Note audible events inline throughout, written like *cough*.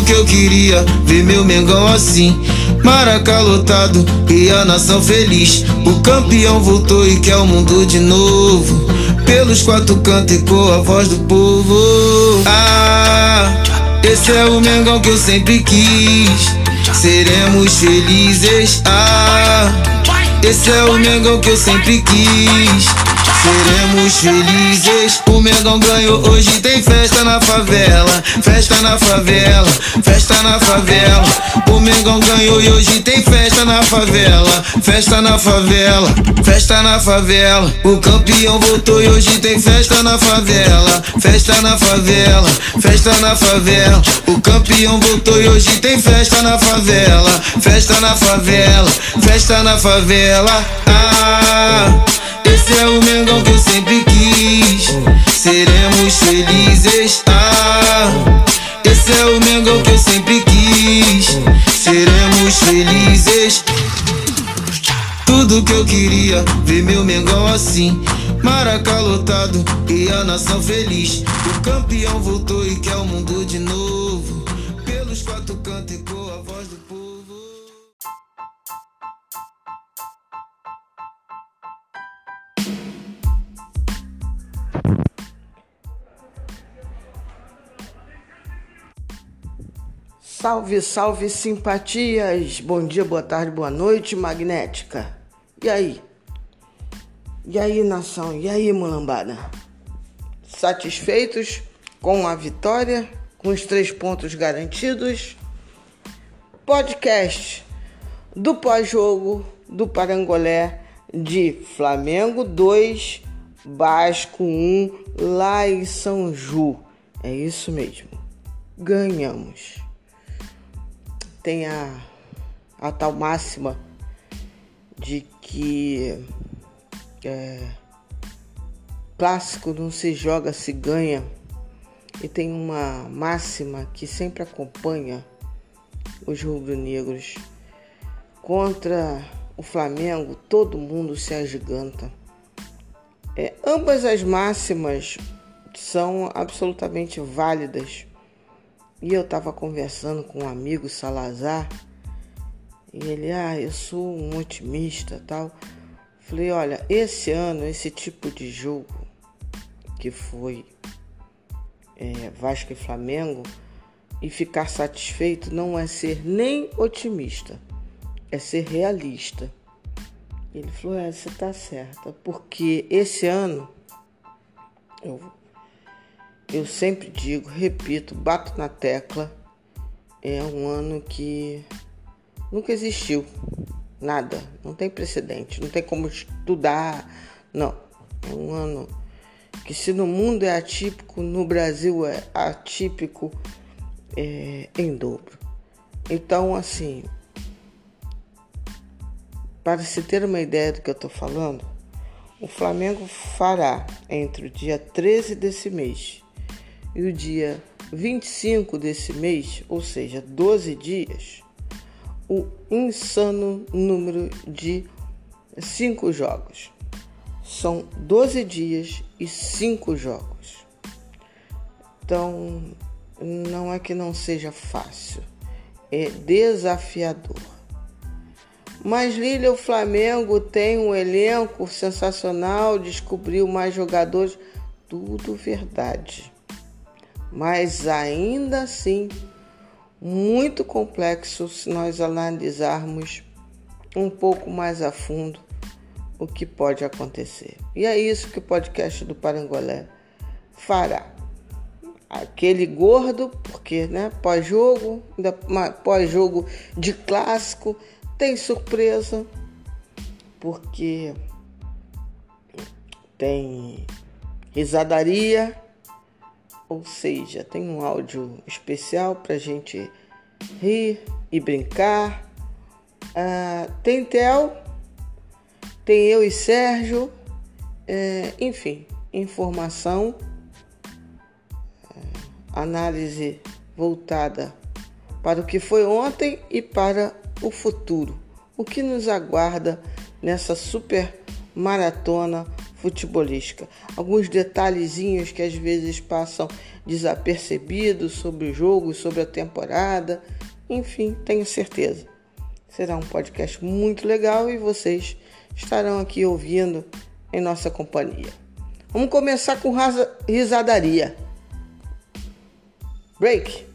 Que eu queria, ver meu Mengão assim. Maraca lotado e a nação feliz. O campeão voltou e quer o mundo de novo. Pelos quatro cantos ecoa a voz do povo. Ah, esse é o Mengão que eu sempre quis. Seremos felizes. Ah, esse é o Mengão que eu sempre quis. Seremos felizes. O Mengão ganhou, hoje tem festa na favela. Festa na favela, festa na favela. O Mengão ganhou e hoje tem festa na favela. Festa na favela, festa na favela. O campeão voltou e hoje tem festa na favela. Festa na favela, festa na favela. O campeão voltou e hoje tem festa na favela. Festa na favela, festa na favela. Ah. Esse é o Mengão que eu sempre quis. Seremos felizes. Ah, esse é o Mengão que eu sempre quis. Seremos felizes. Tudo que eu queria, ver meu Mengão assim. Maraca lotado e a nação feliz. O campeão voltou e quer o mundo de novo. Salve, salve simpatias! Bom dia, boa tarde, boa noite, magnética. E aí? E aí, nação? E aí, mulambada? Satisfeitos com a vitória? Com os três pontos garantidos? Podcast do pós-jogo do Parangolé de Flamengo 2, Basco 1, lá em São Ju. É isso mesmo. Ganhamos tem a, a tal máxima de que é, clássico não se joga, se ganha. E tem uma máxima que sempre acompanha os rubro-negros. Contra o Flamengo, todo mundo se agiganta. É, ambas as máximas são absolutamente válidas e eu estava conversando com um amigo Salazar, e ele, ah, eu sou um otimista tal. Falei, olha, esse ano, esse tipo de jogo que foi é, Vasco e Flamengo, e ficar satisfeito não é ser nem otimista, é ser realista. Ele falou, é, você tá certa, porque esse ano eu eu sempre digo, repito, bato na tecla, é um ano que nunca existiu. Nada, não tem precedente, não tem como estudar, não. É um ano que se no mundo é atípico, no Brasil é atípico é, em dobro. Então, assim, para se ter uma ideia do que eu estou falando, o Flamengo fará entre o dia 13 desse mês e o dia 25 desse mês, ou seja, 12 dias, o insano número de 5 jogos. São 12 dias e 5 jogos. Então, não é que não seja fácil, é desafiador. Mas Lília, o Flamengo tem um elenco sensacional, descobriu mais jogadores, tudo verdade mas ainda assim muito complexo se nós analisarmos um pouco mais a fundo o que pode acontecer. E é isso que o podcast do Parangolé fará. Aquele gordo, porque né, pós-jogo, pós-jogo de clássico, tem surpresa, porque tem risadaria ou seja, tem um áudio especial para gente rir e brincar. Ah, tem Tel, tem eu e Sérgio, é, enfim, informação, é, análise voltada para o que foi ontem e para o futuro. O que nos aguarda nessa super maratona futebolística. Alguns detalhezinhos que às vezes passam desapercebidos sobre o jogo, sobre a temporada. Enfim, tenho certeza. Será um podcast muito legal e vocês estarão aqui ouvindo em nossa companhia. Vamos começar com risadaria. Break.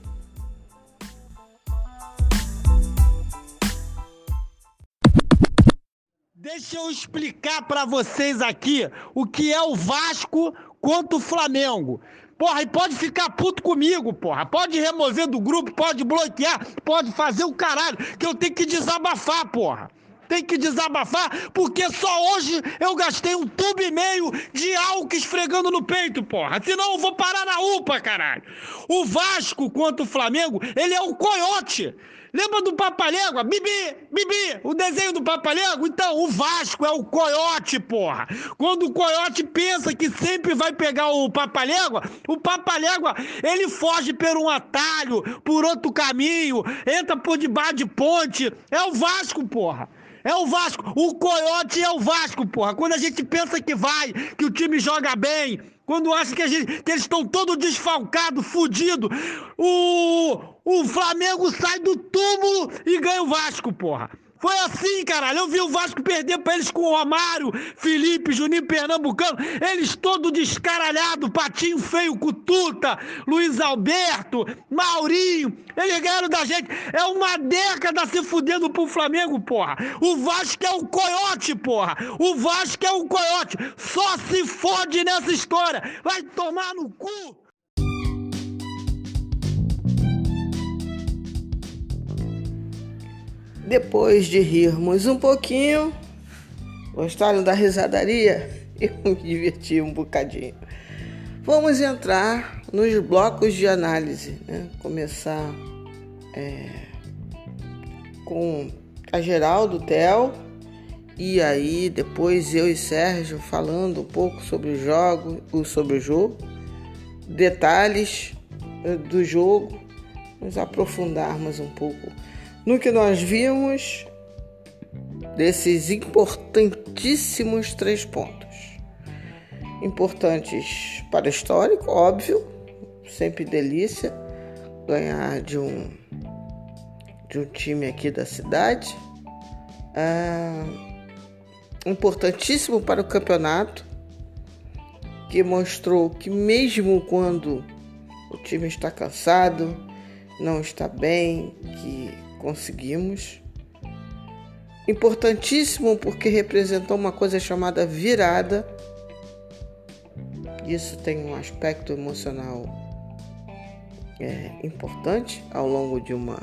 Deixa eu explicar para vocês aqui o que é o Vasco contra o Flamengo. Porra, e pode ficar puto comigo, porra. Pode remover do grupo, pode bloquear, pode fazer o caralho, que eu tenho que desabafar, porra. Tem que desabafar, porque só hoje eu gastei um tubo e meio de álcool esfregando no peito, porra. Senão eu vou parar na UPA, caralho. O Vasco contra o Flamengo, ele é um coiote. Lembra do Papalégua? Bibi, Bibi, o desenho do Papalégua? Então, o Vasco é o coiote, porra. Quando o coiote pensa que sempre vai pegar o Papalégua, o Papalégua, ele foge por um atalho, por outro caminho, entra por debaixo de ponte. É o Vasco, porra. É o Vasco. O Coyote é o Vasco, porra. Quando a gente pensa que vai, que o time joga bem, quando acha que, gente, que eles estão todos desfalcados, fudidos, o, o Flamengo sai do túmulo e ganha o Vasco, porra. Foi assim, caralho. Eu vi o Vasco perder pra eles com o Romário, Felipe, Juninho Pernambucano. Eles todo descaralhado, patinho feio, Cututa, Luiz Alberto, Maurinho. Eles ganharam da gente. É uma década se fudendo pro Flamengo, porra. O Vasco é o coiote, porra. O Vasco é o coiote. Só se fode nessa história. Vai tomar no cu. Depois de rirmos um pouquinho, gostaram da risadaria? *laughs* Eu me diverti um bocadinho. Vamos entrar nos blocos de análise, né? Começar é, com a geral do TEL e aí depois eu e Sérgio falando um pouco sobre o jogo, sobre o jogo, detalhes é, do jogo, nos aprofundarmos um pouco no que nós vimos desses importantíssimos três pontos. Importantes para o histórico, óbvio, sempre delícia ganhar de um de um time aqui da cidade. Ah, importantíssimo para o campeonato, que mostrou que mesmo quando o time está cansado, não está bem, que conseguimos. Importantíssimo porque representou uma coisa chamada virada. Isso tem um aspecto emocional é, importante ao longo de uma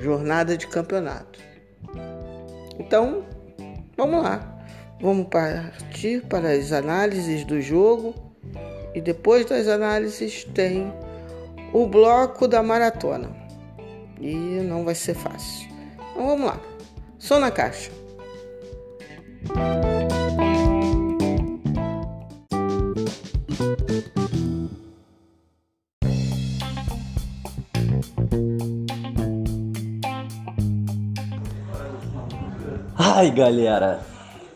jornada de campeonato. Então, vamos lá. Vamos partir para as análises do jogo e depois das análises tem o bloco da maratona e não vai ser fácil. Então vamos lá. Só na caixa. Ai, galera.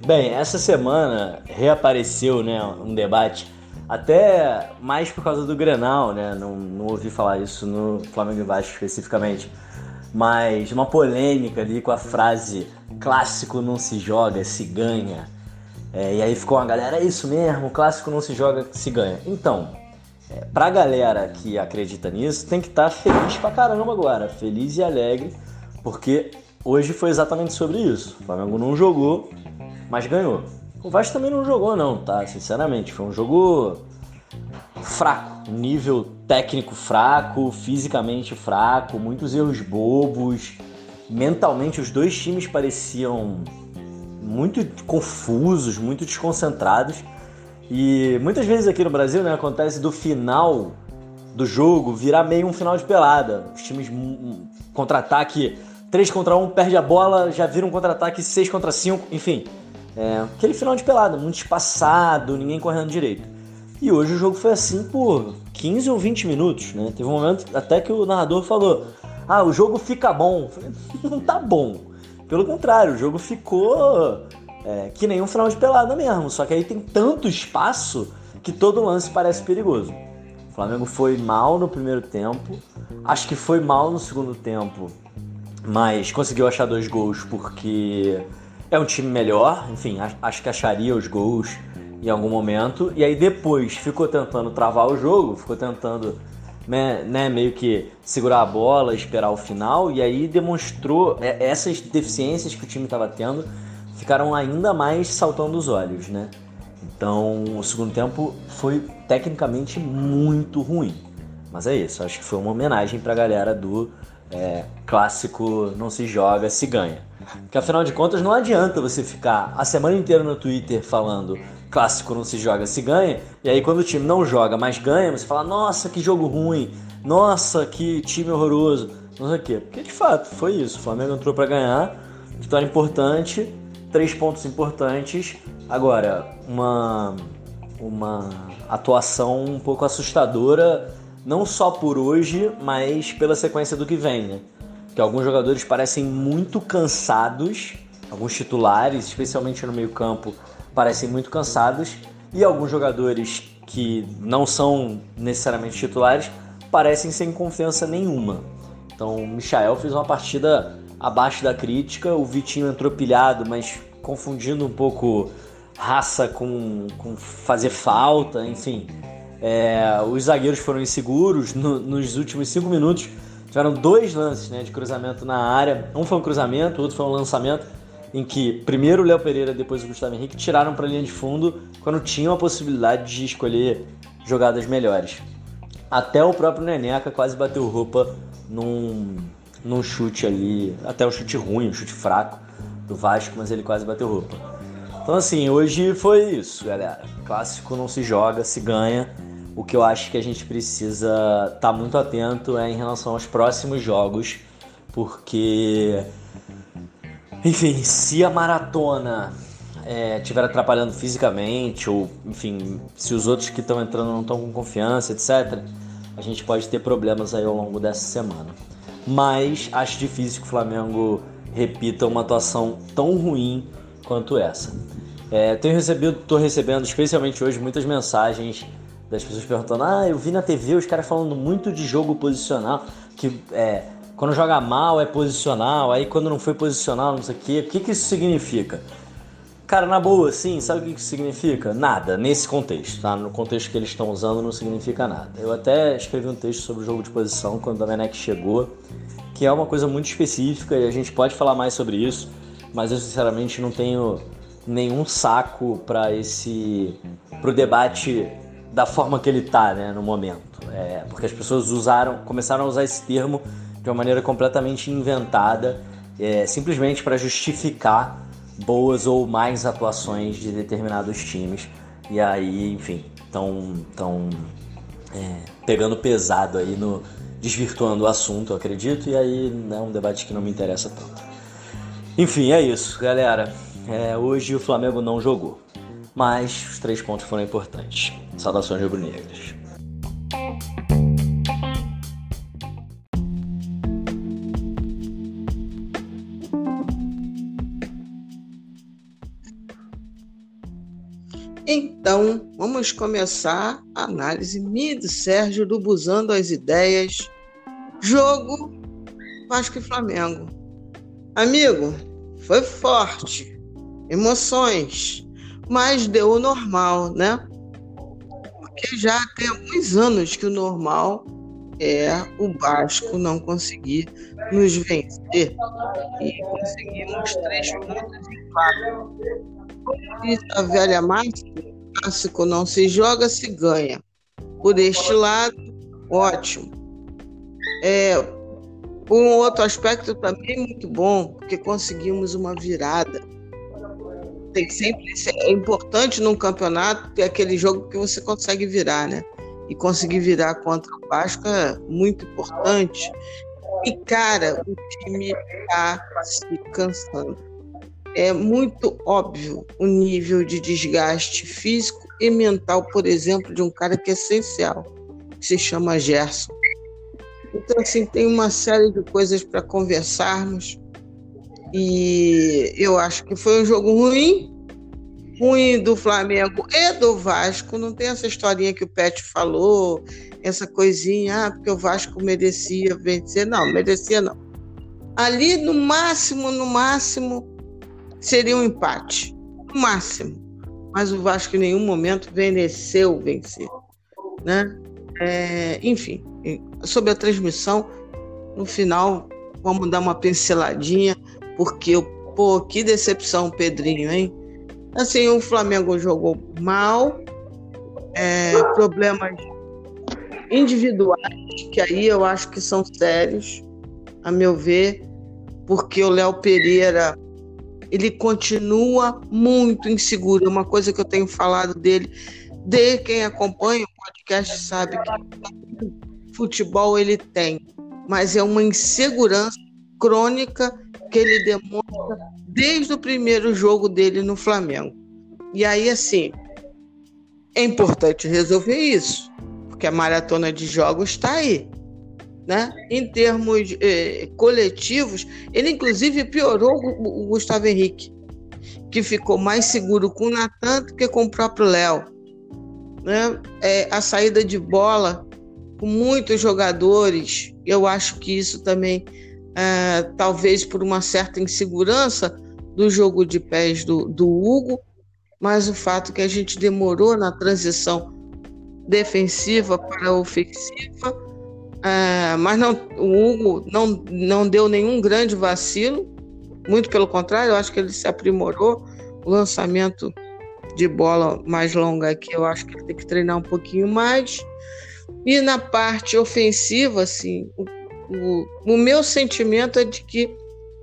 Bem, essa semana reapareceu, né, um debate até mais por causa do Grenal, né? Não, não ouvi falar isso no Flamengo e Vasco especificamente. Mas uma polêmica ali com a frase clássico não se joga, se ganha. É, e aí ficou uma galera, é isso mesmo, clássico não se joga, se ganha. Então, é, pra galera que acredita nisso, tem que estar tá feliz pra caramba agora, feliz e alegre, porque hoje foi exatamente sobre isso. O Flamengo não jogou, mas ganhou. O Vasco também não jogou, não, tá? Sinceramente, foi um jogo fraco, nível técnico fraco, fisicamente fraco, muitos erros bobos. Mentalmente, os dois times pareciam muito confusos, muito desconcentrados. E muitas vezes aqui no Brasil né, acontece do final do jogo virar meio um final de pelada. Os times contra-ataque 3 contra 1, perde a bola, já vira um contra-ataque 6 contra 5, enfim. É, aquele final de pelada, muito espaçado, ninguém correndo direito. E hoje o jogo foi assim por 15 ou 20 minutos, né? Teve um momento até que o narrador falou: Ah, o jogo fica bom. Falei, *laughs* não tá bom. Pelo contrário, o jogo ficou É, que nem um final de pelada mesmo, só que aí tem tanto espaço que todo lance parece perigoso. O Flamengo foi mal no primeiro tempo, acho que foi mal no segundo tempo, mas conseguiu achar dois gols porque é um time melhor, enfim, acho que acharia os gols em algum momento, e aí depois ficou tentando travar o jogo, ficou tentando né, né, meio que segurar a bola, esperar o final, e aí demonstrou é, essas deficiências que o time estava tendo ficaram ainda mais saltando os olhos, né? Então, o segundo tempo foi tecnicamente muito ruim. Mas é isso, acho que foi uma homenagem para a galera do é, clássico não se joga, se ganha. Porque afinal de contas não adianta você ficar a semana inteira no Twitter falando clássico não se joga, se ganha, e aí quando o time não joga, mas ganha, você fala, nossa, que jogo ruim, nossa, que time horroroso, não sei o quê. Porque de fato foi isso, o Flamengo entrou para ganhar, vitória importante, três pontos importantes. Agora, uma, uma atuação um pouco assustadora, não só por hoje, mas pela sequência do que vem, né? Que alguns jogadores parecem muito cansados, alguns titulares, especialmente no meio-campo, parecem muito cansados, e alguns jogadores que não são necessariamente titulares parecem sem confiança nenhuma. Então, o Michael fez uma partida abaixo da crítica, o Vitinho entrou pilhado, mas confundindo um pouco raça com, com fazer falta, enfim. É, os zagueiros foram inseguros no, nos últimos cinco minutos. Tiveram dois lances né, de cruzamento na área. Um foi um cruzamento, o outro foi um lançamento, em que primeiro o Léo Pereira, depois o Gustavo Henrique tiraram para a linha de fundo quando tinham a possibilidade de escolher jogadas melhores. Até o próprio Neneca quase bateu roupa num, num chute ali, até um chute ruim, um chute fraco do Vasco, mas ele quase bateu roupa. Então assim, hoje foi isso, galera. Clássico não se joga, se ganha. O que eu acho que a gente precisa estar tá muito atento é em relação aos próximos jogos, porque enfim, se a maratona é, atrapalhando fisicamente, ou enfim, se os outros que estão entrando não estão com confiança, etc., a gente pode ter problemas aí ao longo dessa semana. Mas acho difícil que o Flamengo repita uma atuação tão ruim quanto essa. É, tenho recebido, tô recebendo, especialmente hoje, muitas mensagens das pessoas perguntando: Ah, eu vi na TV os caras falando muito de jogo posicional, que é, quando joga mal é posicional, aí quando não foi posicional, não sei o quê. O que, que isso significa? Cara, na boa, sim, sabe o que isso significa? Nada, nesse contexto, tá? No contexto que eles estão usando não significa nada. Eu até escrevi um texto sobre o jogo de posição quando o Domenech chegou que é uma coisa muito específica e a gente pode falar mais sobre isso, mas eu sinceramente não tenho nenhum saco para esse pro debate da forma que ele tá, né, no momento. É, porque as pessoas usaram, começaram a usar esse termo de uma maneira completamente inventada, é, simplesmente para justificar boas ou mais atuações de determinados times. E aí, enfim, estão tão, é, pegando pesado aí no, desvirtuando o assunto, eu acredito, e aí é um debate que não me interessa tanto. Enfim, é isso, galera. É, hoje o Flamengo não jogou, mas os três pontos foram importantes. Saudações rubro-negras. Então, vamos começar a análise minha Sérgio do Busando as Ideias. Jogo Vasco e Flamengo. Amigo, foi forte, emoções, mas deu o normal, né? Porque já tem alguns anos que o normal é o Vasco não conseguir nos vencer. E conseguimos três pontos em quatro a velha máxima, clássico não se joga, se ganha. Por este lado, ótimo. É, um outro aspecto também muito bom, porque conseguimos uma virada. Tem sempre é importante num campeonato ter aquele jogo que você consegue virar, né? E conseguir virar contra o Vasco é muito importante. E cara, o time está se cansando é muito óbvio o nível de desgaste físico e mental, por exemplo, de um cara que é essencial, que se chama Gerson. Então, assim, tem uma série de coisas para conversarmos. E eu acho que foi um jogo ruim, ruim do Flamengo e do Vasco. Não tem essa historinha que o Pet falou, essa coisinha, ah, porque o Vasco merecia vencer. Não, merecia não. Ali, no máximo, no máximo, seria um empate. No máximo. Mas o Vasco em nenhum momento mereceu vencer. Né? É, enfim, sobre a transmissão, no final, vamos dar uma pinceladinha, porque, pô, que decepção, Pedrinho, hein? Assim, o Flamengo jogou mal, é, problemas individuais, que aí eu acho que são sérios, a meu ver, porque o Léo Pereira ele continua muito inseguro. Uma coisa que eu tenho falado dele, de quem acompanha o podcast sabe que futebol ele tem, mas é uma insegurança crônica que ele demonstra desde o primeiro jogo dele no Flamengo. E aí, assim, é importante resolver isso, porque a maratona de jogos está aí. Né? Em termos eh, coletivos, ele inclusive piorou o, o Gustavo Henrique, que ficou mais seguro com o Natan do que com o próprio Léo. Né? É, a saída de bola com muitos jogadores, eu acho que isso também, é, talvez por uma certa insegurança do jogo de pés do, do Hugo, mas o fato que a gente demorou na transição defensiva para ofensiva, é, mas não, o Hugo não, não deu nenhum grande vacilo, muito pelo contrário, eu acho que ele se aprimorou. O lançamento de bola mais longa aqui, eu acho que ele tem que treinar um pouquinho mais. E na parte ofensiva, assim, o, o, o meu sentimento é de que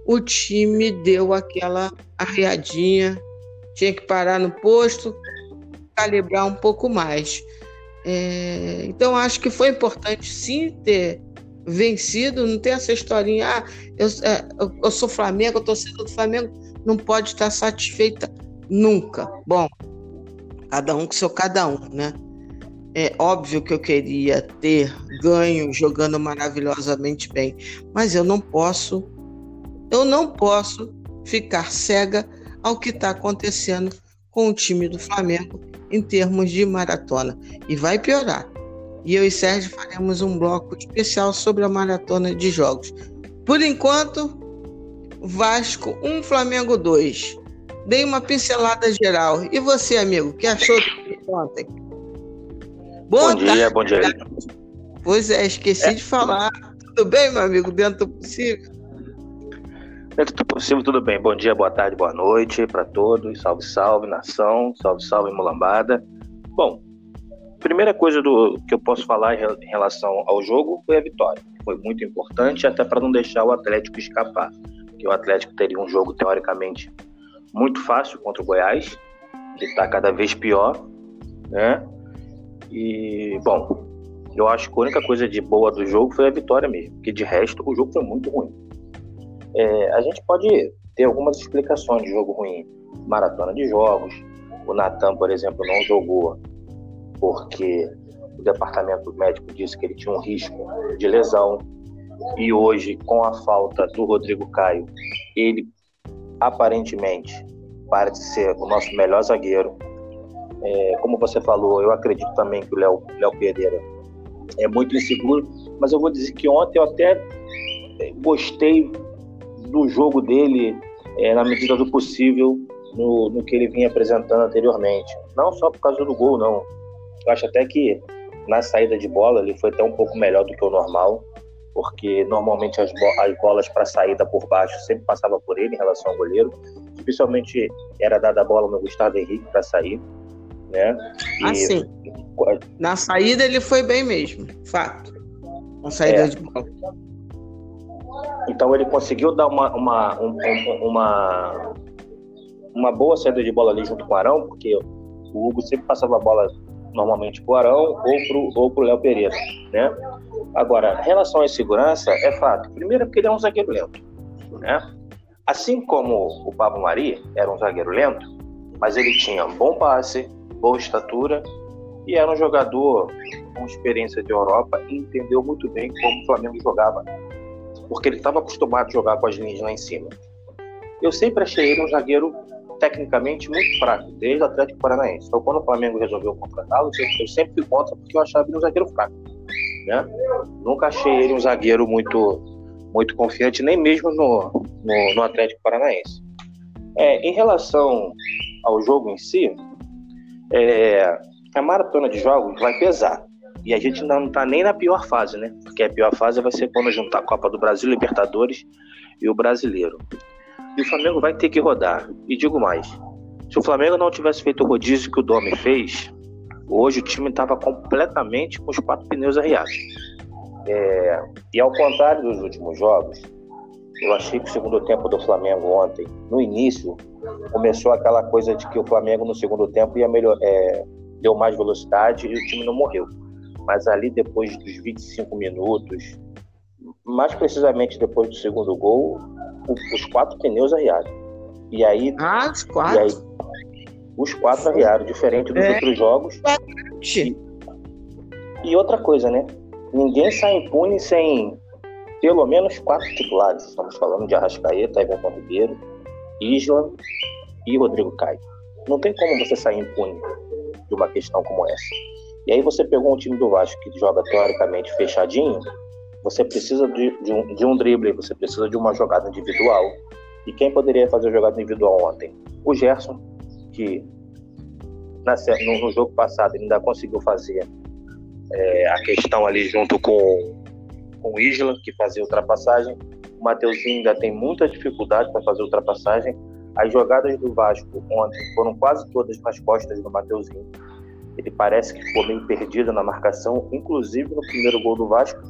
o time deu aquela arreadinha, tinha que parar no posto, calibrar um pouco mais. É, então, acho que foi importante sim ter vencido, não tem essa historinha, ah, eu, é, eu sou Flamengo, eu torcedor do Flamengo, não pode estar satisfeita nunca. Bom, cada um com seu cada um, né? É óbvio que eu queria ter ganho jogando maravilhosamente bem, mas eu não posso, eu não posso ficar cega ao que está acontecendo com o time do Flamengo em termos de maratona. E vai piorar. E eu e Sérgio faremos um bloco especial sobre a maratona de jogos. Por enquanto, Vasco 1, Flamengo 2. Dei uma pincelada geral. E você, amigo, que achou ontem? Boa bom tarde, dia, bom dia. Pois é, esqueci é. de falar. Tudo bem, meu amigo, dentro do possível? Dentro do possível, tudo bem. Bom dia, boa tarde, boa noite para todos. Salve, salve, nação. Salve, salve, mulambada. Bom, primeira coisa do que eu posso falar em relação ao jogo foi a vitória. Foi muito importante, até para não deixar o Atlético escapar. Porque o Atlético teria um jogo, teoricamente, muito fácil contra o Goiás. Ele está cada vez pior, né? E, bom, eu acho que a única coisa de boa do jogo foi a vitória mesmo, porque de resto o jogo foi muito ruim. É, a gente pode ter algumas explicações de jogo ruim. Maratona de jogos. O Natan, por exemplo, não jogou porque o departamento médico disse que ele tinha um risco de lesão. E hoje, com a falta do Rodrigo Caio, ele aparentemente parece ser o nosso melhor zagueiro. É, como você falou, eu acredito também que o Léo Pereira é muito inseguro, mas eu vou dizer que ontem eu até é, gostei do jogo dele é, na medida do possível no, no, que ele vinha apresentando anteriormente. Não só por causa do gol, não. Eu acho até que na saída de bola ele foi até um pouco melhor do que o normal, porque normalmente as, bo as bolas para saída por baixo sempre passava por ele em relação ao goleiro. Especialmente era dada a bola no Gustavo Henrique para sair né? E... Assim, na saída ele foi bem mesmo, fato. Na saída é. de bola. Então ele conseguiu dar uma, uma, um, uma, uma boa saída de bola ali junto com o Arão, porque o Hugo sempre passava a bola normalmente para o Arão ou para ou pro Léo Pereira, né? Agora, em relação à segurança, é fato. Primeiro porque ele é um zagueiro lento, né? Assim como o Pablo Mari era um zagueiro lento, mas ele tinha um bom passe, boa estatura e era um jogador com experiência de Europa e entendeu muito bem como o Flamengo jogava, porque ele estava acostumado a jogar com as linhas lá em cima. Eu sempre achei ele um zagueiro tecnicamente muito fraco, desde o Atlético Paranaense. Então, quando o Flamengo resolveu contratá-lo, eu sempre fui contra porque eu achava ele um zagueiro fraco. Né? Nunca achei ele um zagueiro muito, muito confiante, nem mesmo no, no, no Atlético Paranaense. É, em relação ao jogo em si, é, a maratona de jogos vai pesar. E a gente ainda não está nem na pior fase, né? Porque a pior fase vai ser quando juntar a Copa do Brasil, Libertadores e o Brasileiro. E o Flamengo vai ter que rodar. E digo mais: se o Flamengo não tivesse feito o rodízio que o Domi fez, hoje o time estava completamente com os quatro pneus arriados. É, e ao contrário dos últimos jogos, eu achei que o segundo tempo do Flamengo ontem, no início, começou aquela coisa de que o Flamengo no segundo tempo ia melhor, é, deu mais velocidade e o time não morreu. Mas ali depois dos 25 minutos, mais precisamente depois do segundo gol, os quatro pneus arriaram. E aí. Ah, os quatro? Aí, os quatro arriaram, diferente dos é. outros jogos. E, e outra coisa, né? Ninguém sai impune sem pelo menos quatro titulares. Estamos falando de Arrascaeta, Everton Ribeiro, Isla e Rodrigo Caio. Não tem como você sair impune de uma questão como essa. E aí você pegou um time do Vasco que joga teoricamente fechadinho, você precisa de, de, um, de um drible, você precisa de uma jogada individual. E quem poderia fazer a jogada individual ontem? O Gerson, que na, no, no, jogo passado ainda conseguiu fazer é, a questão ali junto com, com o Isla, que fazia ultrapassagem. O Mateuzinho ainda tem muita dificuldade para fazer ultrapassagem. As jogadas do Vasco ontem foram quase todas nas costas do Mateuzinho. Ele parece que ficou meio perdido na marcação, inclusive no primeiro gol do Vasco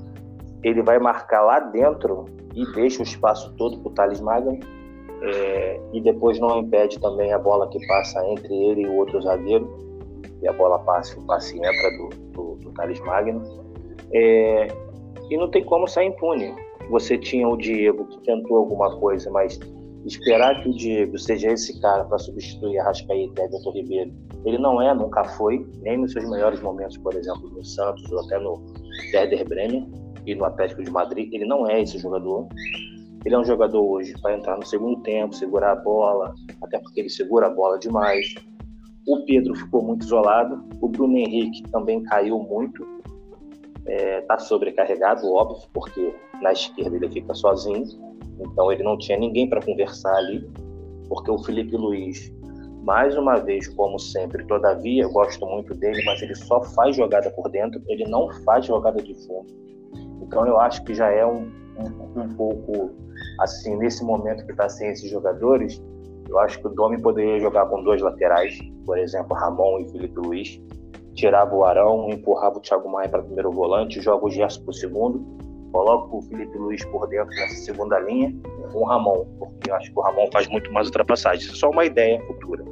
ele vai marcar lá dentro e deixa o espaço todo para o Thales Magno. É, e depois não impede também a bola que passa entre ele e o outro zagueiro. E a bola passa, passa e entra do, do, do Thales Magno. É, e não tem como sair impune. Você tinha o Diego que tentou alguma coisa, mas esperar que o Diego seja esse cara para substituir a Rascaeta e Everton Ribeiro, ele não é, nunca foi, nem nos seus melhores momentos, por exemplo, no Santos ou até no Werder Bremen e no Atlético de Madrid, ele não é esse jogador. Ele é um jogador hoje para entrar no segundo tempo, segurar a bola, até porque ele segura a bola demais. O Pedro ficou muito isolado, o Bruno Henrique também caiu muito, está é, tá sobrecarregado, óbvio, porque na esquerda ele fica sozinho, então ele não tinha ninguém para conversar ali, porque o Felipe Luiz, mais uma vez, como sempre, todavia, eu gosto muito dele, mas ele só faz jogada por dentro, ele não faz jogada de fundo. Então eu acho que já é um, um, um pouco assim, nesse momento que está sem esses jogadores, eu acho que o Domi poderia jogar com dois laterais, por exemplo, Ramon e Felipe Luiz, tirava o Arão, empurrava o Thiago Maia para primeiro volante, joga o Gerson para o segundo, coloca o Felipe Luiz por dentro nessa segunda linha, com o Ramon, porque eu acho que o Ramon faz muito mais ultrapassagem. Isso é só uma ideia futura.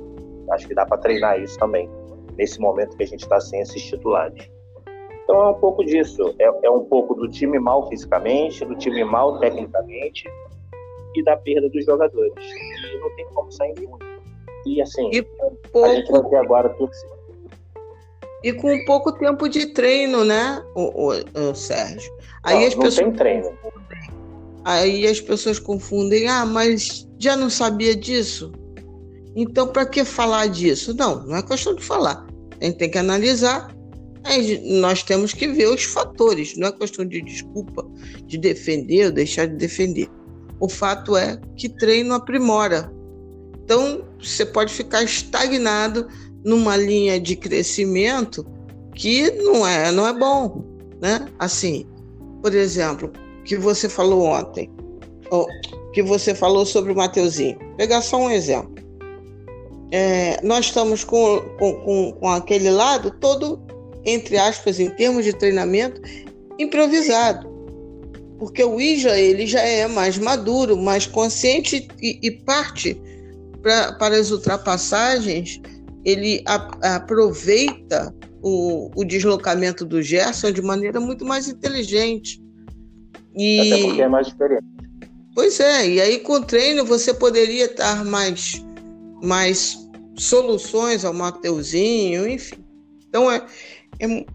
acho que dá para treinar isso também, nesse momento que a gente está sem esses titulares. Então é um pouco disso. É, é um pouco do time mal fisicamente, do time mal tecnicamente e da perda dos jogadores. E não tem como sair muito. E assim, e pouco... a gente vai ter agora torcida. E com pouco tempo de treino, né, o, o, o Sérgio? Aí não, as não pessoas tem treino. Aí as pessoas confundem, ah, mas já não sabia disso? Então, para que falar disso? Não, não é questão de falar. A gente tem que analisar nós temos que ver os fatores, não é questão de desculpa, de defender ou deixar de defender. O fato é que treino aprimora. Então, você pode ficar estagnado numa linha de crescimento que não é, não é bom, né? Assim, por exemplo, que você falou ontem, que você falou sobre o Mateuzinho. Vou pegar só um exemplo. É, nós estamos com, com, com, aquele lado todo entre aspas, em termos de treinamento, improvisado. Porque o Isla ele já é mais maduro, mais consciente e, e parte pra, para as ultrapassagens, ele a, aproveita o, o, deslocamento do Gerson de maneira muito mais inteligente. E... Até porque é mais diferente. Pois é, e aí com o treino você poderia dar mais, mais soluções ao Mateuzinho, enfim. Então é, é,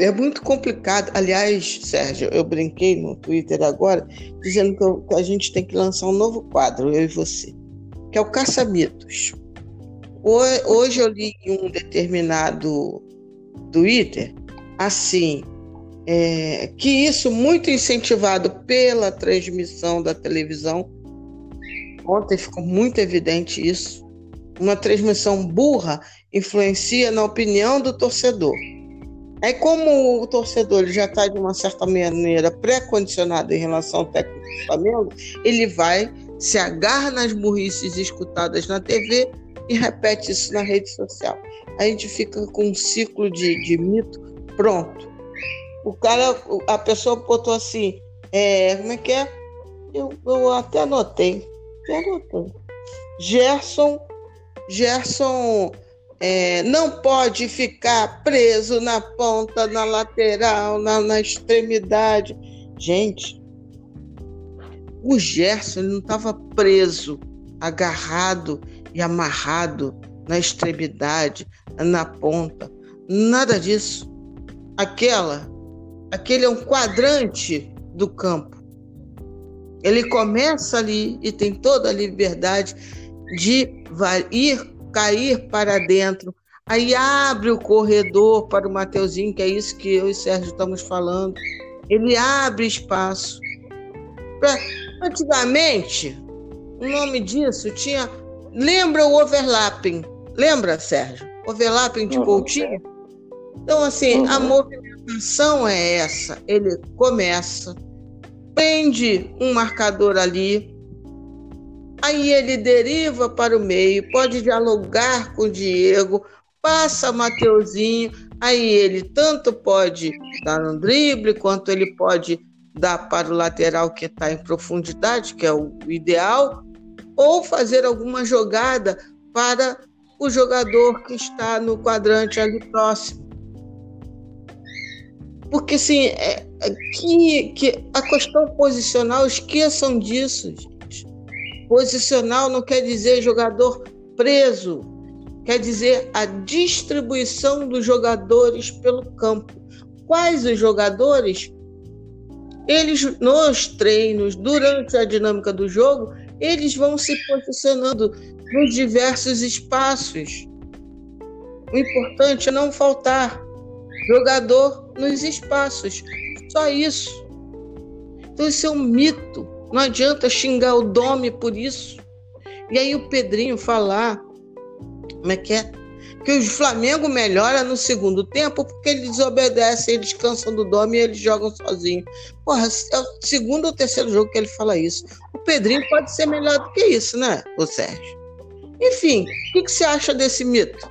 é muito complicado. Aliás, Sérgio, eu brinquei no Twitter agora, dizendo que, eu, que a gente tem que lançar um novo quadro, eu e você, que é o Caça-Mitos. Hoje eu li um determinado Twitter, assim, é, que isso muito incentivado pela transmissão da televisão. Ontem ficou muito evidente isso. Uma transmissão burra influencia na opinião do torcedor. Aí, como o torcedor já está de uma certa maneira pré-condicionado em relação ao técnico do Flamengo, ele vai, se agarra nas burrices escutadas na TV e repete isso na rede social. A gente fica com um ciclo de, de mito pronto. O cara, a pessoa botou assim, é, como é que é? Eu, eu até anotei, anotei. Gerson, Gerson é, não pode ficar preso na ponta, na lateral, na, na extremidade. Gente, o Gerson não estava preso, agarrado e amarrado na extremidade, na ponta. Nada disso. Aquela, aquele é um quadrante do campo. Ele começa ali e tem toda a liberdade de ir cair para dentro. Aí abre o corredor para o Mateuzinho, que é isso que eu e Sérgio estamos falando. Ele abre espaço. Pra... Antigamente, o nome disso tinha. Lembra o overlapping? Lembra, Sérgio? Overlapping de Coutinho? Então, assim, uhum. a movimentação é essa. Ele começa, prende um marcador ali, Aí ele deriva para o meio, pode dialogar com o Diego, passa Mateuzinho, aí ele tanto pode dar um drible, quanto ele pode dar para o lateral que está em profundidade, que é o ideal, ou fazer alguma jogada para o jogador que está no quadrante ali próximo. Porque assim, é, é que, que a questão posicional, esqueçam disso. Posicional não quer dizer jogador preso, quer dizer a distribuição dos jogadores pelo campo. Quais os jogadores? Eles nos treinos, durante a dinâmica do jogo, eles vão se posicionando nos diversos espaços. O importante é não faltar jogador nos espaços. Só isso. Então, isso é um mito. Não adianta xingar o Dome por isso. E aí o Pedrinho falar, como é que é? Que o Flamengo melhora no segundo tempo porque eles desobedecem, eles cansam do Dome e eles jogam sozinhos. Porra, é o segundo ou terceiro jogo que ele fala isso. O Pedrinho pode ser melhor do que isso, né, o Sérgio? Enfim, o que, que você acha desse mito?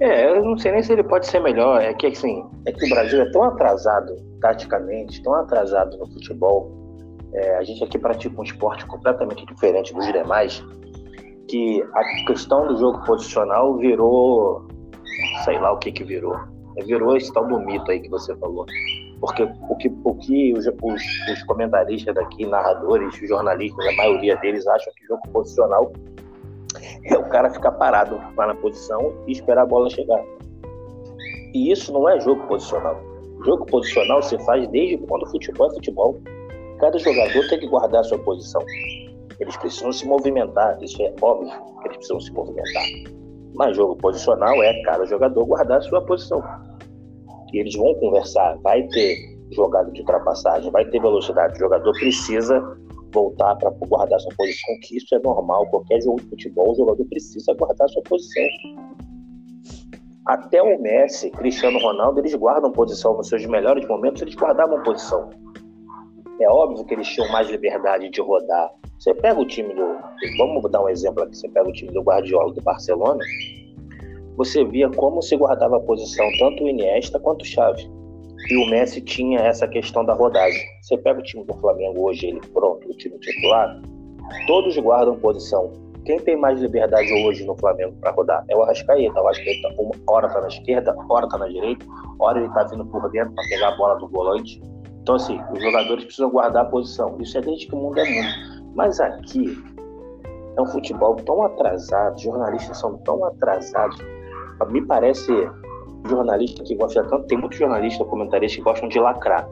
É, eu não sei nem se ele pode ser melhor. É que assim, é que o Brasil é tão atrasado taticamente, tão atrasado no futebol, é, a gente aqui pratica um esporte completamente diferente dos demais, que a questão do jogo posicional virou, sei lá o que que virou, virou esse tal do mito aí que você falou. Porque o que, o que os, os, os comentaristas daqui, narradores, jornalistas, a maioria deles acham que jogo posicional é o cara ficar parado lá na posição e esperar a bola chegar. E isso não é jogo posicional. Jogo posicional se faz desde quando o futebol é futebol. Cada jogador tem que guardar a sua posição. Eles precisam se movimentar, isso é óbvio que eles precisam se movimentar. Mas jogo posicional é cada jogador guardar a sua posição. E eles vão conversar, vai ter jogada de ultrapassagem, vai ter velocidade. O jogador precisa voltar para guardar sua posição, que isso é normal. Qualquer jogo de futebol, o jogador precisa guardar sua posição. Até o Messi, Cristiano Ronaldo, eles guardam posição nos seus melhores momentos, eles guardavam posição. É óbvio que eles tinham mais liberdade de rodar. Você pega o time do. Vamos dar um exemplo aqui. Você pega o time do Guardiola do Barcelona. Você via como se guardava a posição tanto o Iniesta quanto o Xavi. E o Messi tinha essa questão da rodagem. Você pega o time do Flamengo hoje, ele pronto, o time titular, todos guardam posição. Quem tem mais liberdade hoje no Flamengo para rodar é o Arrascaeta. O Arrascaeta, uma hora tá na esquerda, hora tá na direita, hora ele tá vindo por dentro para pegar a bola do volante. Então, assim, os jogadores precisam guardar a posição. Isso é desde que o mundo é mundo. Mas aqui é um futebol tão atrasado, jornalistas são tão atrasados. Me parece jornalista que gosta tanto, tem muitos jornalistas, comentaristas que gostam de lacrar.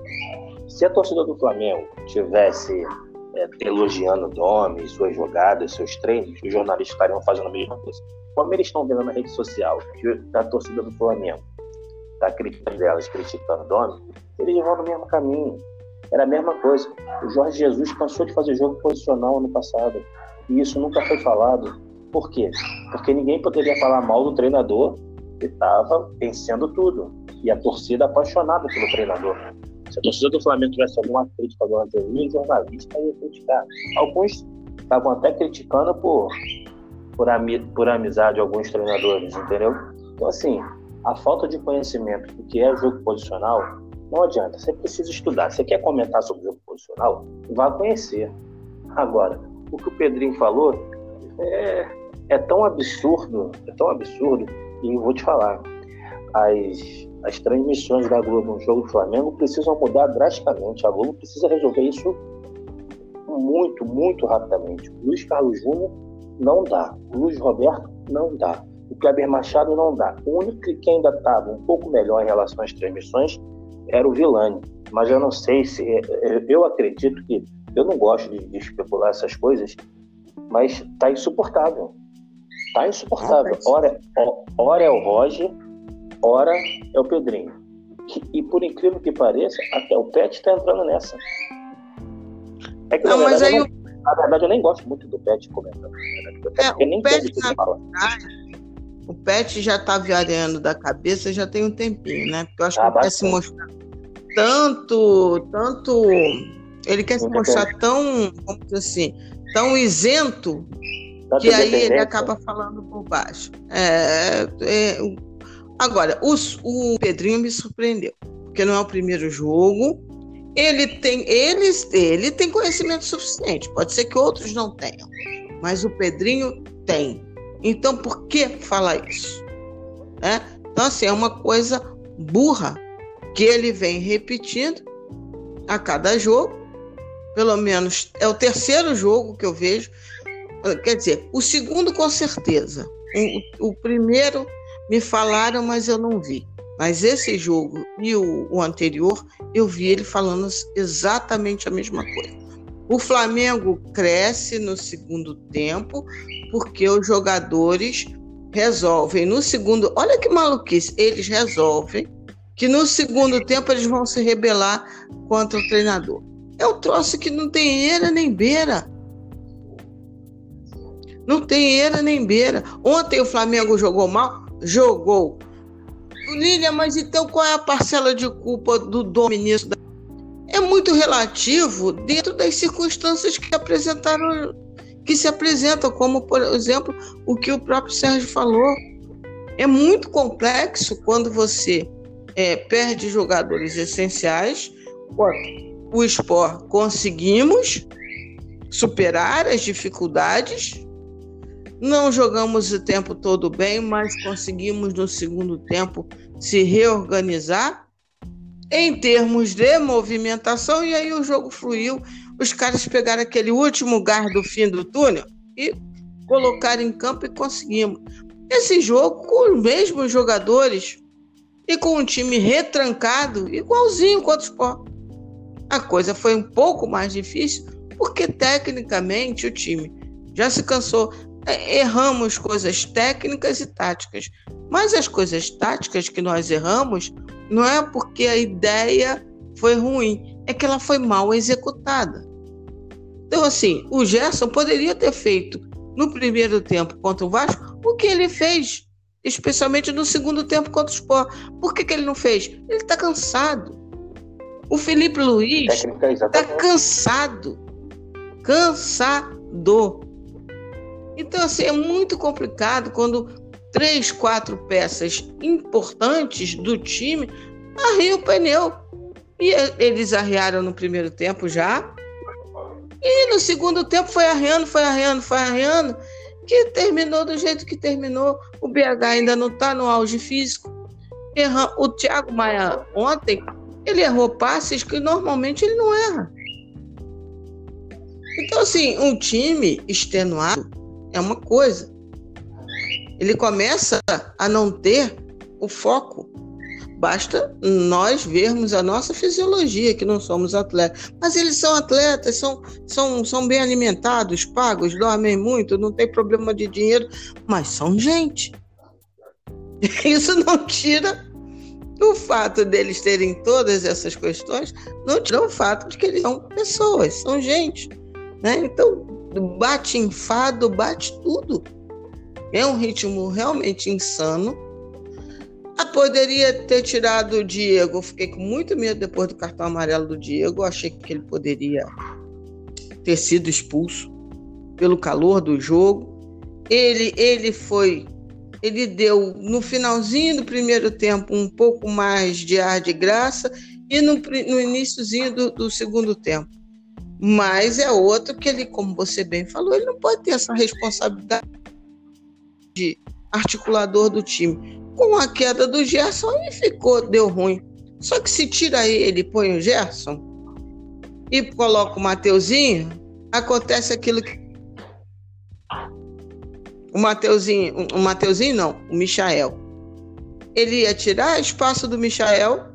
Se a torcida do Flamengo tivesse é, elogiando nome, suas jogadas, seus treinos, os jornalistas estariam fazendo a mesma coisa. Como eles estão vendo na rede social que a torcida do Flamengo está criticando delas, criticando Domi, eles vão no mesmo caminho. Era a mesma coisa. O Jorge Jesus cansou de fazer jogo posicional ano passado. E isso nunca foi falado. Por quê? Porque ninguém poderia falar mal do treinador que estava vencendo tudo. E a torcida apaixonada pelo treinador. Se a torcida do Flamengo tivesse alguma crítica do Angelino, o jornalista ia criticar. Alguns estavam até criticando por, por, ami, por amizade alguns treinadores, entendeu? Então, assim, a falta de conhecimento do que é jogo posicional, não adianta. Você precisa estudar. Você quer comentar sobre jogo posicional? Vá conhecer. Agora, o que o Pedrinho falou é, é tão absurdo, é tão absurdo, e vou te falar, as, as transmissões da Globo no jogo do Flamengo precisam mudar drasticamente. A Globo precisa resolver isso muito, muito rapidamente. O Luiz Carlos Júnior não dá. O Luiz Roberto não dá. O Kleber Machado não dá. O único que ainda estava um pouco melhor em relação às transmissões era o Vilani. Mas eu não sei se. É, é, eu acredito que. Eu não gosto de, de especular essas coisas, mas tá insuportável. Tá insuportável. Ora, ora é o Roger, ora é o Pedrinho. E por incrível que pareça, até o Pet está entrando nessa. É que, não, na, verdade, eu, na verdade, eu nem gosto muito do Pet comentando. É, o nem Pet, na verdade, o Pet já está viajando da cabeça já tem um tempinho, né? Porque eu acho ah, que ele quer se mostrar tanto, tanto. Ele quer se mostrar tão, como dizer assim, tão isento que aí ele acaba falando por baixo. É, é, agora, o, o Pedrinho me surpreendeu, porque não é o primeiro jogo. Ele tem, ele, ele tem conhecimento suficiente. Pode ser que outros não tenham, mas o Pedrinho tem. Então, por que falar isso? É? Então, assim, é uma coisa burra que ele vem repetindo a cada jogo. Pelo menos é o terceiro jogo que eu vejo. Quer dizer, o segundo, com certeza. O, o primeiro me falaram, mas eu não vi. Mas esse jogo e o, o anterior, eu vi ele falando exatamente a mesma coisa. O Flamengo cresce no segundo tempo porque os jogadores resolvem no segundo. Olha que maluquice! Eles resolvem que no segundo tempo eles vão se rebelar contra o treinador. É um troço que não tem eira nem beira. Não tem eira nem beira. Ontem o Flamengo jogou mal? Jogou. Lilian, mas então qual é a parcela de culpa do dominista é muito relativo dentro das circunstâncias que apresentaram, que se apresentam, como por exemplo o que o próprio Sérgio falou. É muito complexo quando você é, perde jogadores essenciais. O Sport conseguimos superar as dificuldades. Não jogamos o tempo todo bem, mas conseguimos no segundo tempo se reorganizar em termos de movimentação, e aí o jogo fluiu. Os caras pegaram aquele último gás do fim do túnel e colocaram em campo e conseguimos. Esse jogo com os mesmos jogadores e com um time retrancado, igualzinho contra o Sport. A coisa foi um pouco mais difícil, porque tecnicamente o time já se cansou. É, erramos coisas técnicas e táticas, mas as coisas táticas que nós erramos não é porque a ideia foi ruim, é que ela foi mal executada. Então, assim, o Gerson poderia ter feito no primeiro tempo contra o Vasco o que ele fez, especialmente no segundo tempo contra o Sport. Por que, que ele não fez? Ele está cansado. O Felipe Luiz está cansado. Cansado. Então, assim, é muito complicado quando três, quatro peças importantes do time arriam o pneu. E eles arriaram no primeiro tempo já. E no segundo tempo foi arreando, foi arreando, foi arreando, que terminou do jeito que terminou. O BH ainda não está no auge físico. O Thiago Maia ontem, ele errou passes que normalmente ele não erra. Então, assim, um time extenuado é uma coisa. Ele começa a não ter o foco. Basta nós vermos a nossa fisiologia, que não somos atletas. Mas eles são atletas, são, são, são bem alimentados, pagos, dormem muito, não tem problema de dinheiro, mas são gente. *laughs* Isso não tira o fato deles terem todas essas questões, não tira o fato de que eles são pessoas, são gente. Né? Então, bate enfado, bate tudo. É um ritmo realmente insano. Ah, poderia ter tirado o Diego. fiquei com muito medo depois do cartão amarelo do Diego. achei que ele poderia ter sido expulso pelo calor do jogo. Ele, ele foi, ele deu no finalzinho do primeiro tempo um pouco mais de ar de graça e no, no iníciozinho do, do segundo tempo. Mas é outro que ele, como você bem falou, ele não pode ter essa responsabilidade de articulador do time. Com a queda do Gerson, ele ficou, deu ruim. Só que se tira ele põe o Gerson e coloca o Mateuzinho, acontece aquilo que. O Mateuzinho, o Mateuzinho não, o Michael. Ele ia tirar espaço do Michael,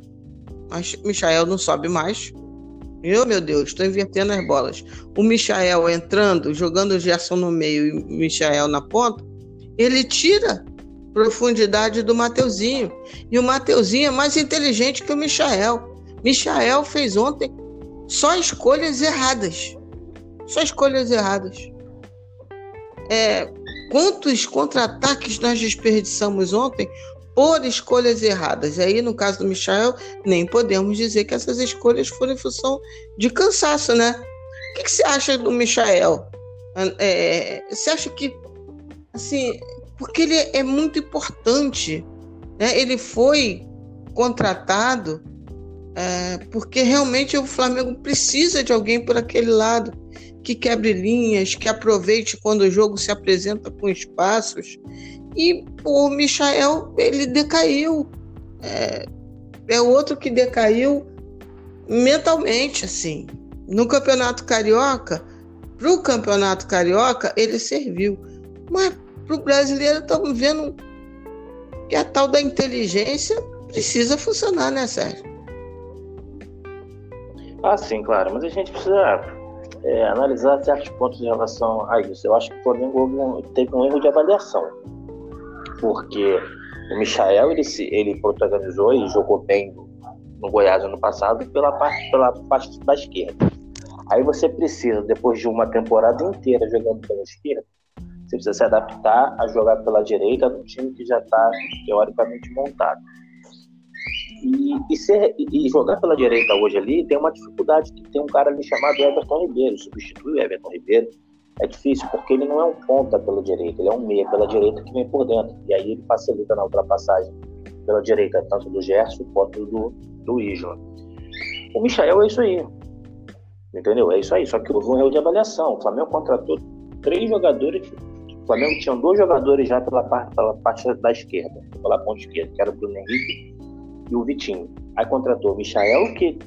mas o Michael não sobe mais. Oh, meu Deus, estou invertendo as bolas. O Michael entrando, jogando o Gerson no meio e o Michael na ponta, ele tira profundidade do Mateuzinho. E o Mateuzinho é mais inteligente que o Michael. Michael fez ontem só escolhas erradas. Só escolhas erradas. É, quantos contra-ataques nós desperdiçamos ontem por escolhas erradas. Aí, no caso do Michel, nem podemos dizer que essas escolhas foram em função de cansaço, né? O que, que você acha do Michael? É, você acha que, assim, porque ele é muito importante, né? Ele foi contratado é, porque realmente o Flamengo precisa de alguém por aquele lado que quebre linhas, que aproveite quando o jogo se apresenta com espaços e o Michael, ele decaiu. É, é outro que decaiu mentalmente, assim. No Campeonato Carioca, para o Campeonato Carioca, ele serviu. Mas para o brasileiro, estamos vendo que a tal da inteligência precisa funcionar, né, Sérgio? Ah, sim, claro. Mas a gente precisa é, analisar certos pontos em relação a isso. Eu acho que o Flamengo teve um erro de avaliação porque o Michael ele, ele protagonizou e jogou bem no, no Goiás ano passado pela parte, pela parte da esquerda. Aí você precisa, depois de uma temporada inteira jogando pela esquerda, você precisa se adaptar a jogar pela direita num time que já está teoricamente montado. E, e, ser, e, jogar pela direita hoje ali tem uma dificuldade, que tem um cara ali chamado Everton Ribeiro, substitui o Everton Ribeiro, é difícil porque ele não é um ponta pela direita, ele é um meia pela direita que vem por dentro. E aí ele facilita na ultrapassagem pela direita, tanto do Gerson quanto do, do Isla. O Michael é isso aí. Entendeu? É isso aí. Só que houve um erro de avaliação. O Flamengo contratou três jogadores. Flamengo tinha dois jogadores já pela parte, pela parte da esquerda, pela ponta esquerda, que era o Bruno Henrique e o Vitinho. Aí contratou o Michael, que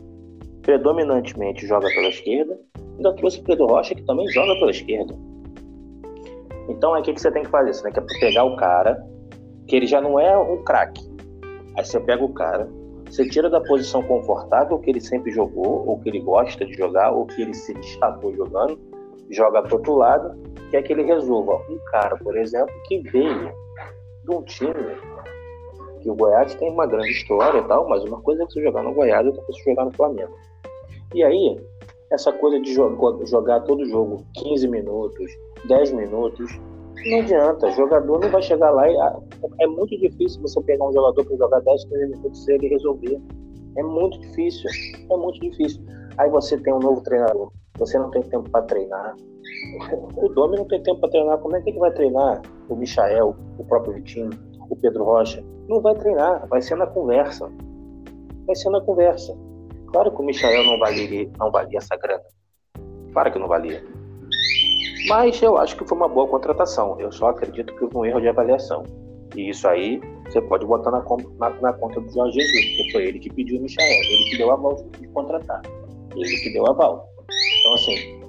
predominantemente joga pela esquerda, ainda trouxe o Pedro Rocha, que também joga pela esquerda. Então, aí o que, que você tem que fazer? Você tem que pegar o cara, que ele já não é um craque. Aí você pega o cara, você tira da posição confortável que ele sempre jogou, ou que ele gosta de jogar, ou que ele se destacou jogando, joga para outro lado, que é que ele resolva. Um cara, por exemplo, que veio de um time que o Goiás tem uma grande história e tal, mas uma coisa é você jogar no Goiás outra coisa é você jogar no Flamengo. E aí, essa coisa de jogar, jogar todo jogo 15 minutos, 10 minutos, não adianta. Jogador não vai chegar lá e ah, é muito difícil você pegar um jogador para jogar 10, 15 minutos e ele resolver. É muito difícil. É muito difícil. Aí você tem um novo treinador. Você não tem tempo para treinar. O Domi não tem tempo para treinar. Como é que ele vai treinar? O Michael, o próprio Vitinho, o Pedro Rocha. Não vai treinar. Vai ser na conversa. Vai ser na conversa. Claro que o Michael não valia, não valia essa grana. Claro que não valia. Mas eu acho que foi uma boa contratação. Eu só acredito que houve um erro de avaliação. E isso aí você pode botar na, na, na conta do Jorge Jesus, porque foi ele que pediu o Michael, ele que deu aval de contratar. Ele que deu aval. Então, assim,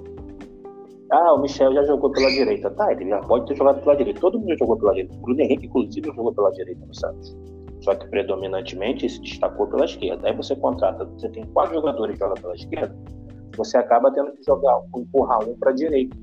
ah, o Michel já jogou pela direita. Tá, ele já pode ter jogado pela direita. Todo mundo jogou pela direita. O Bruno Henrique, inclusive, jogou pela direita no Santos. só que predominantemente se destacou pela esquerda. Aí você contrata, você tem quatro jogadores que jogam pela esquerda, você acaba tendo que jogar, empurrar um para a direita.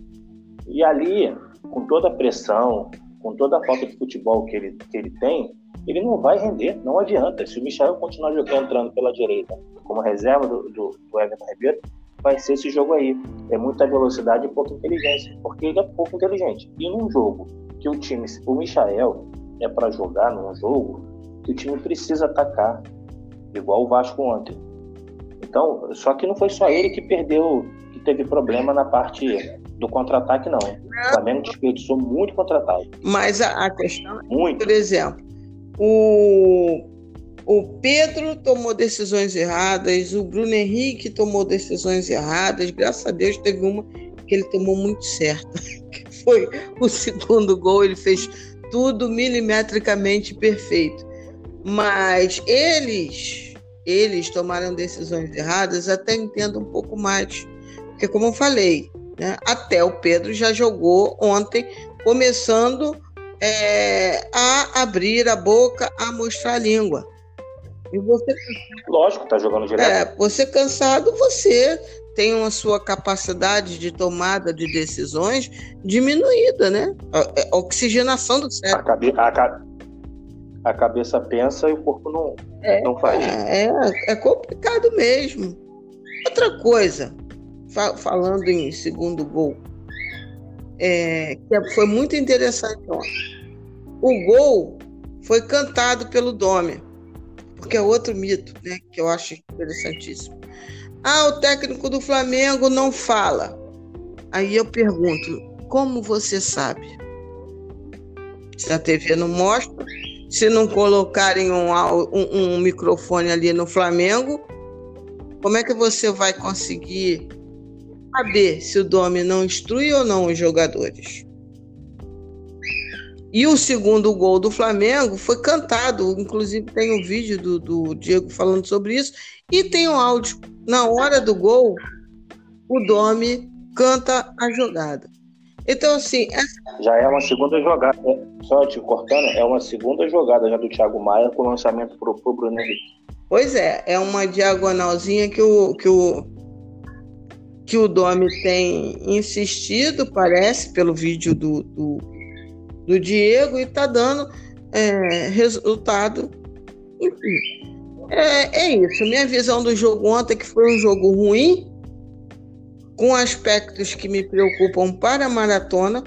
E ali, com toda a pressão, com toda a falta de futebol que ele, que ele tem, ele não vai render, não adianta. Se o Michel continuar jogando, entrando pela direita como reserva do, do, do Everton Ribeiro, vai ser esse jogo aí. É muita velocidade e pouca inteligência, porque ele é pouco inteligente. E num jogo que o time, o Michael é para jogar num jogo que o time precisa atacar, igual o Vasco ontem. Então, só que não foi só ele que perdeu, teve problema na parte do contra-ataque, não. O Flamengo desperdiçou muito contra-ataque. Mas a, a questão, muito. por exemplo, o, o Pedro tomou decisões erradas, o Bruno Henrique tomou decisões erradas. Graças a Deus teve uma que ele tomou muito certa, *laughs* que foi o segundo gol. Ele fez tudo milimetricamente perfeito. Mas eles, eles tomaram decisões erradas, até entendo um pouco mais. Porque, como eu falei, né, até o Pedro já jogou ontem, começando é, a abrir a boca, a mostrar a língua. E você Lógico, tá jogando direto. É, você cansado, você tem a sua capacidade de tomada de decisões diminuída, né? A, a oxigenação do cérebro. A, cabe, a, a, cabeça pensa e o corpo não, é, não faz. É, é complicado mesmo. Outra coisa, falando em segundo gol, é, que é, foi muito interessante. O gol foi cantado pelo Dome, porque é outro mito, né, que eu acho interessantíssimo. Ah, o técnico do Flamengo não fala. Aí eu pergunto, como você sabe? Se a TV não mostra, se não colocarem um, um, um microfone ali no Flamengo, como é que você vai conseguir saber se o Domi não instrui ou não os jogadores. E o segundo gol do Flamengo foi cantado, inclusive tem um vídeo do, do Diego falando sobre isso, e tem um áudio. Na hora do gol, o Domi canta a jogada. Então, assim. Essa... Já é uma segunda jogada, só te cortando, é uma segunda jogada já do Thiago Maia com lançamento para o Bruno Henrique. Pois é, é uma diagonalzinha que o, que o, que o Domi tem insistido, parece, pelo vídeo do, do, do Diego, e está dando é, resultado. Enfim, é, é isso. Minha visão do jogo ontem que foi um jogo ruim, com aspectos que me preocupam para a maratona,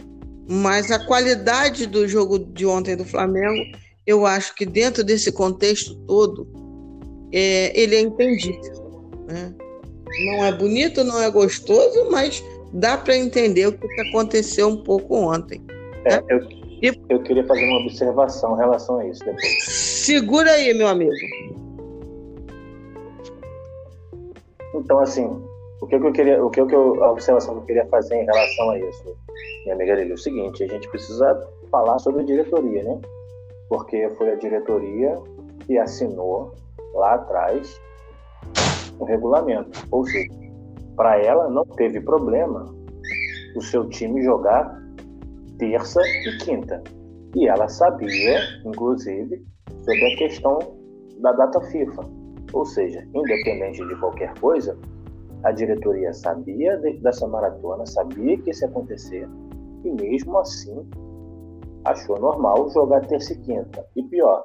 mas a qualidade do jogo de ontem do Flamengo, eu acho que dentro desse contexto todo, é, ele é entendível. Né? Não é bonito, não é gostoso, mas dá para entender o que aconteceu um pouco ontem. É, né? eu, e... eu queria fazer uma observação em relação a isso depois. Segura aí, meu amigo. Então, assim, o que, eu queria, o que, eu, a observação que eu queria fazer em relação a isso, minha amiga Lili, é o seguinte: a gente precisa falar sobre a diretoria, né? Porque foi a diretoria que assinou lá atrás o regulamento. Ou seja, para ela não teve problema o seu time jogar terça e quinta. E ela sabia, inclusive, sobre a questão da data FIFA. Ou seja, independente de qualquer coisa, a diretoria sabia dessa maratona, sabia que isso ia acontecer, e mesmo assim achou normal jogar terça e quinta. E pior,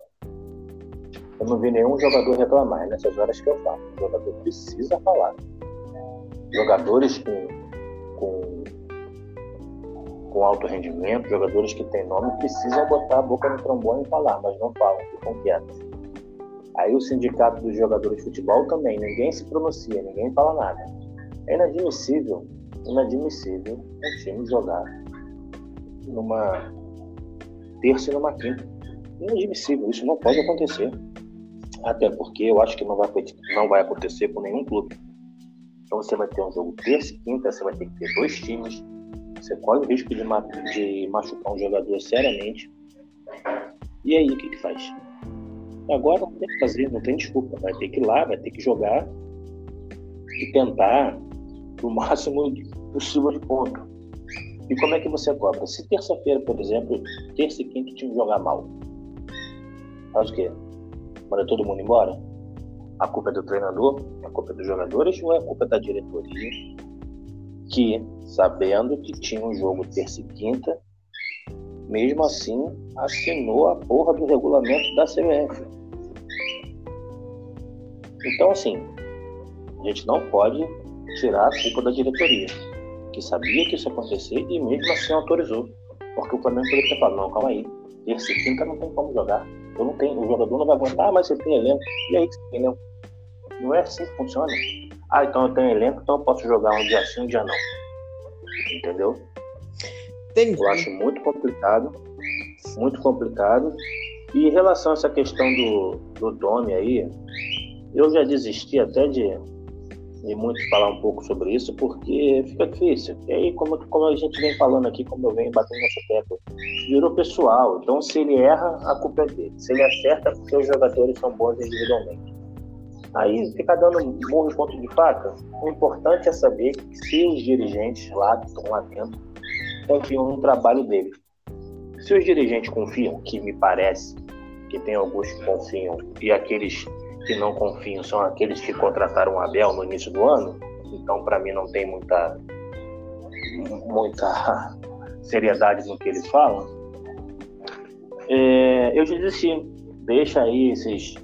eu não vi nenhum jogador reclamar. É nessas horas que eu falo. O jogador precisa falar. Jogadores com, com, com alto rendimento, jogadores que têm nome, precisam botar a boca no trombone e falar, mas não falam, ficam quietos. Aí o sindicato dos jogadores de futebol também, ninguém se pronuncia, ninguém fala nada. É inadmissível, inadmissível um time jogar numa terça e numa quinta. Inadmissível, isso não pode acontecer. Até porque eu acho que não vai, não vai acontecer com nenhum clube. Então você vai ter um jogo terça e quinta, você vai ter que ter dois times. Você corre o risco de, de machucar um jogador seriamente. E aí, o que, que faz? Agora não tem que fazer, não tem desculpa. Vai ter que ir lá, vai ter que jogar e tentar o máximo possível de ponto. E como é que você cobra? Se terça-feira, por exemplo, terça e quinta o time jogar mal, faz o quê? Manda todo mundo embora? A culpa é do treinador? A culpa é dos jogadores ou é a culpa da diretoria? Que, sabendo que tinha um jogo terça e quinta, mesmo assim assinou a porra do regulamento da CBF. Então, assim, a gente não pode tirar a culpa da diretoria, que sabia que isso ia acontecer e mesmo assim autorizou. Porque o Flamengo poderia ter falado, não, calma aí, terça e quinta não tem como jogar. Eu não tenho, o jogador não vai aguentar, ah, mas você tem elenco. E aí, você tem elenco? Não é assim que funciona. Ah, então eu tenho elenco, então eu posso jogar um dia sim, um dia não. Entendeu? Entendi. Eu acho muito complicado, muito complicado. E em relação a essa questão do, do Domi aí, eu já desisti até de, de muito falar um pouco sobre isso, porque fica difícil. E aí, como, como a gente vem falando aqui, como eu venho batendo nessa tecla, virou pessoal. Então, se ele erra, a culpa é dele. Se ele acerta, porque os jogadores são bons individualmente. Aí fica dando morro em ponto de faca. O importante é saber se os dirigentes lá que estão lá dentro confiam no trabalho dele. Se os dirigentes confiam, que me parece que tem alguns que confiam e aqueles que não confiam são aqueles que contrataram o Abel no início do ano, então para mim não tem muita muita seriedade no que eles falam. É, eu disse, deixa aí esses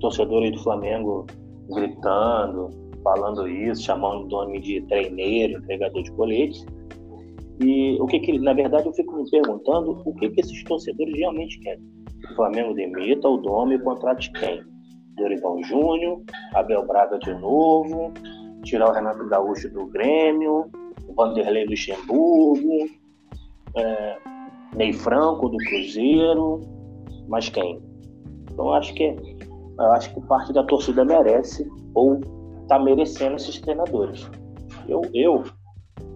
torcedores do Flamengo gritando, falando isso, chamando o nome de treineiro, entregador de colete. E o que, que na verdade eu fico me perguntando o que, que esses torcedores realmente querem. O Flamengo demita o Dome e contrate quem? Dorival Júnior, Abel Braga de novo, tirar o Renato Gaúcho do Grêmio, o Vanderlei Luxemburgo, é, Ney Franco do Cruzeiro, mas quem? Então acho que acho que parte da torcida merece ou está merecendo esses treinadores. Eu, eu,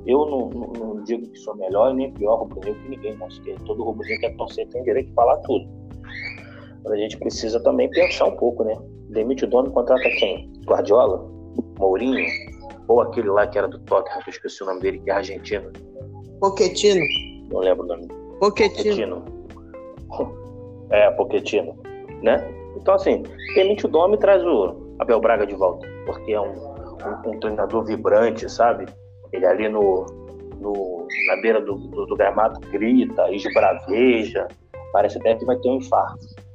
eu não, não, não digo que sou melhor nem pior rubro-negro que ninguém, mas que todo rubro-negro que é torcer tem direito de falar tudo. Mas a gente precisa também pensar um pouco, né? Demite o dono e contrata quem? Guardiola? Mourinho? Ou aquele lá que era do Tottenham, que eu esqueci o nome dele, que é argentino? Pochettino. Não lembro o nome. Pochettino. É, Pochettino, né? Então, assim, demite o Dome e traz o Abel Braga de volta, porque é um, um, um treinador vibrante, sabe? Ele ali no, no na beira do, do, do, gramado grita, esbraveja, parece até que vai ter um infarto.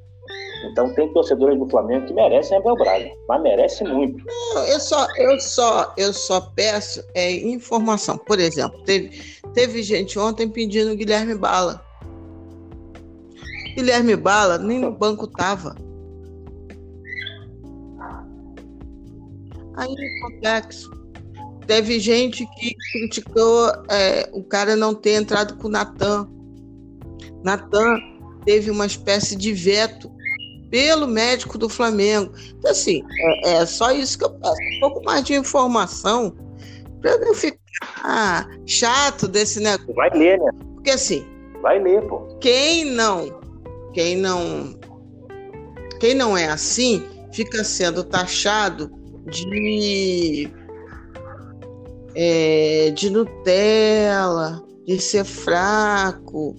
Então tem torcedores do Flamengo que merecem Abel Braga, mas merece muito. Eu só, eu só, eu só peço é informação. Por exemplo, teve, teve gente ontem pedindo Guilherme Bala. Guilherme Bala nem no banco tava. Aí é complexo. Teve gente que criticou é, o cara não ter entrado com o Natan. Natan teve uma espécie de veto pelo médico do Flamengo. Então, assim, é, é só isso que eu peço. Um pouco mais de informação para não ficar chato desse negócio. Vai ler, né? Porque assim. Vai ler, pô. Quem não. Quem não. Quem não é assim fica sendo taxado de, é, de Nutella, de ser fraco,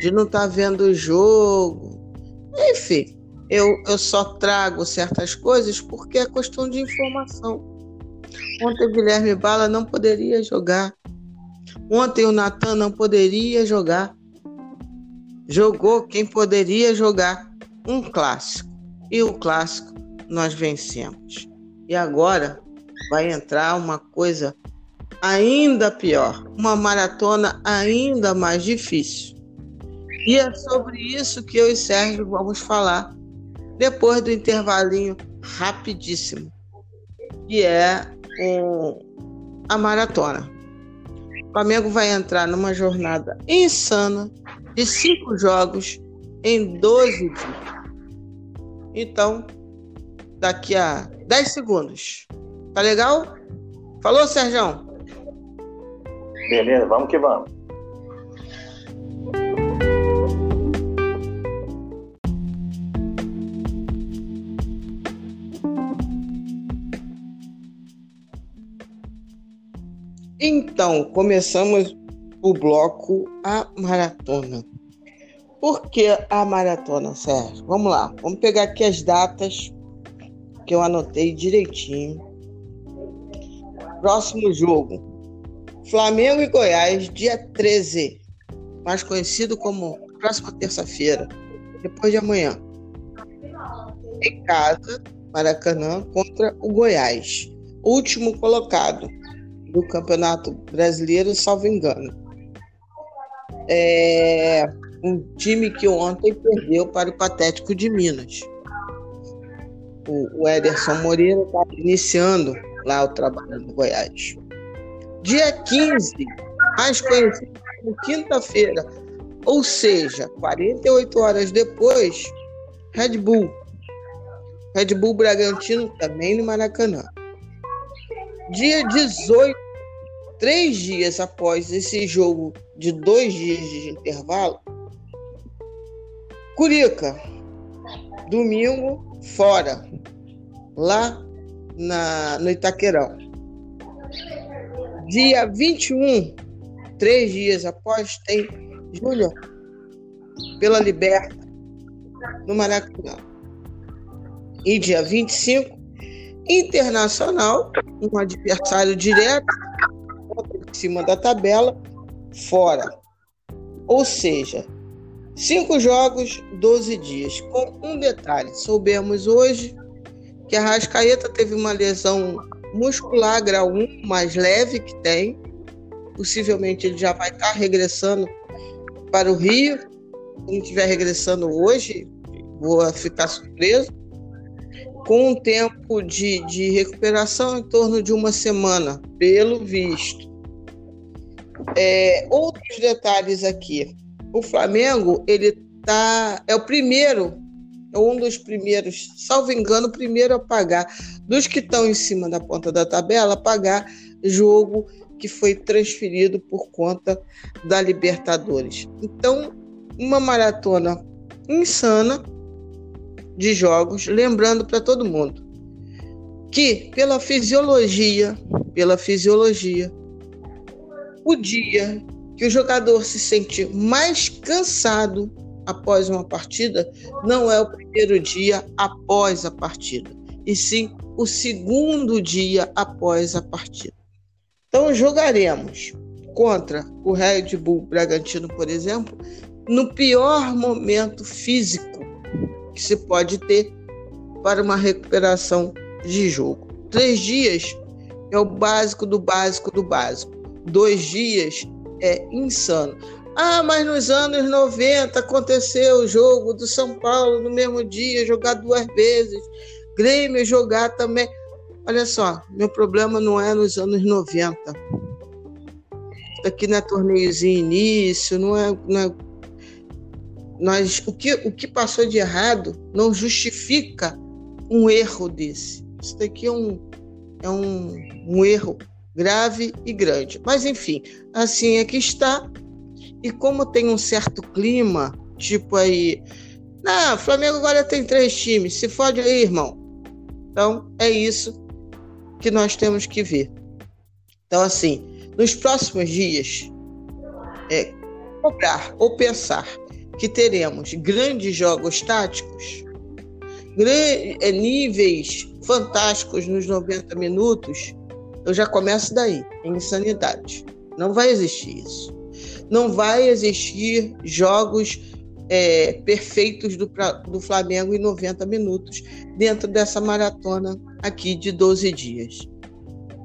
de não estar tá vendo o jogo. Enfim, eu, eu só trago certas coisas porque é questão de informação. Ontem o Guilherme Bala não poderia jogar. Ontem o Natan não poderia jogar. Jogou quem poderia jogar. Um clássico. E o clássico nós vencemos. E agora vai entrar uma coisa ainda pior, uma maratona ainda mais difícil. E é sobre isso que eu e Sérgio vamos falar depois do intervalinho rapidíssimo, que é um, a maratona. O Flamengo vai entrar numa jornada insana de cinco jogos em 12 dias. Então, daqui a 10 segundos. Tá legal? Falou, Sérgio? Beleza, vamos que vamos. Então, começamos o bloco A Maratona. Por que a maratona, Sérgio? Vamos lá, vamos pegar aqui as datas que eu anotei direitinho. Próximo jogo: Flamengo e Goiás, dia 13, mais conhecido como próxima terça-feira, depois de amanhã. Em casa, Maracanã contra o Goiás, último colocado do Campeonato Brasileiro, salvo engano. É um time que ontem perdeu para o Patético de Minas. O, o Ederson Moreira está iniciando lá o trabalho no Goiás. Dia 15, mais conhecido quinta-feira, ou seja, 48 horas depois, Red Bull. Red Bull Bragantino também no Maracanã. Dia 18, três dias após esse jogo de dois dias de intervalo, Curica, domingo, fora, lá na, no Itaquerão. Dia 21, três dias após, tem Júnior pela Liberta, no Maracanã. E dia 25, Internacional, um adversário direto, em cima da tabela, fora. Ou seja, cinco jogos, 12 dias. Com um detalhe: soubemos hoje que a Rascaeta teve uma lesão muscular grau 1 mais leve que tem. Possivelmente ele já vai estar regressando para o Rio. Se não estiver regressando hoje, vou ficar surpreso com um tempo de, de recuperação em torno de uma semana, pelo visto. É, outros detalhes aqui. O Flamengo, ele tá, é o primeiro, é um dos primeiros, salvo engano, o primeiro a pagar, dos que estão em cima da ponta da tabela, pagar jogo que foi transferido por conta da Libertadores. Então, uma maratona insana de jogos, lembrando para todo mundo que pela fisiologia, pela fisiologia, o dia que o jogador se sente mais cansado após uma partida não é o primeiro dia após a partida, e sim o segundo dia após a partida. Então jogaremos contra o Red Bull Bragantino, por exemplo, no pior momento físico que se pode ter para uma recuperação de jogo. Três dias é o básico do básico do básico. Dois dias é insano. Ah, mas nos anos 90 aconteceu o jogo do São Paulo no mesmo dia, jogar duas vezes. Grêmio jogar também. Olha só, meu problema não é nos anos 90. Isso aqui não é torneiozinho início, não é, não é nós, o, que, o que passou de errado não justifica um erro desse. Isso daqui é um, é um, um erro grave e grande. Mas, enfim, assim é que está. E como tem um certo clima, tipo aí. Não, Flamengo agora tem três times. Se fode aí, irmão. Então, é isso que nós temos que ver. Então, assim, nos próximos dias, é, cobrar ou pensar que teremos grandes jogos táticos, é, níveis fantásticos nos 90 minutos, eu já começo daí, em insanidade. Não vai existir isso. Não vai existir jogos é, perfeitos do, do Flamengo em 90 minutos dentro dessa maratona aqui de 12 dias.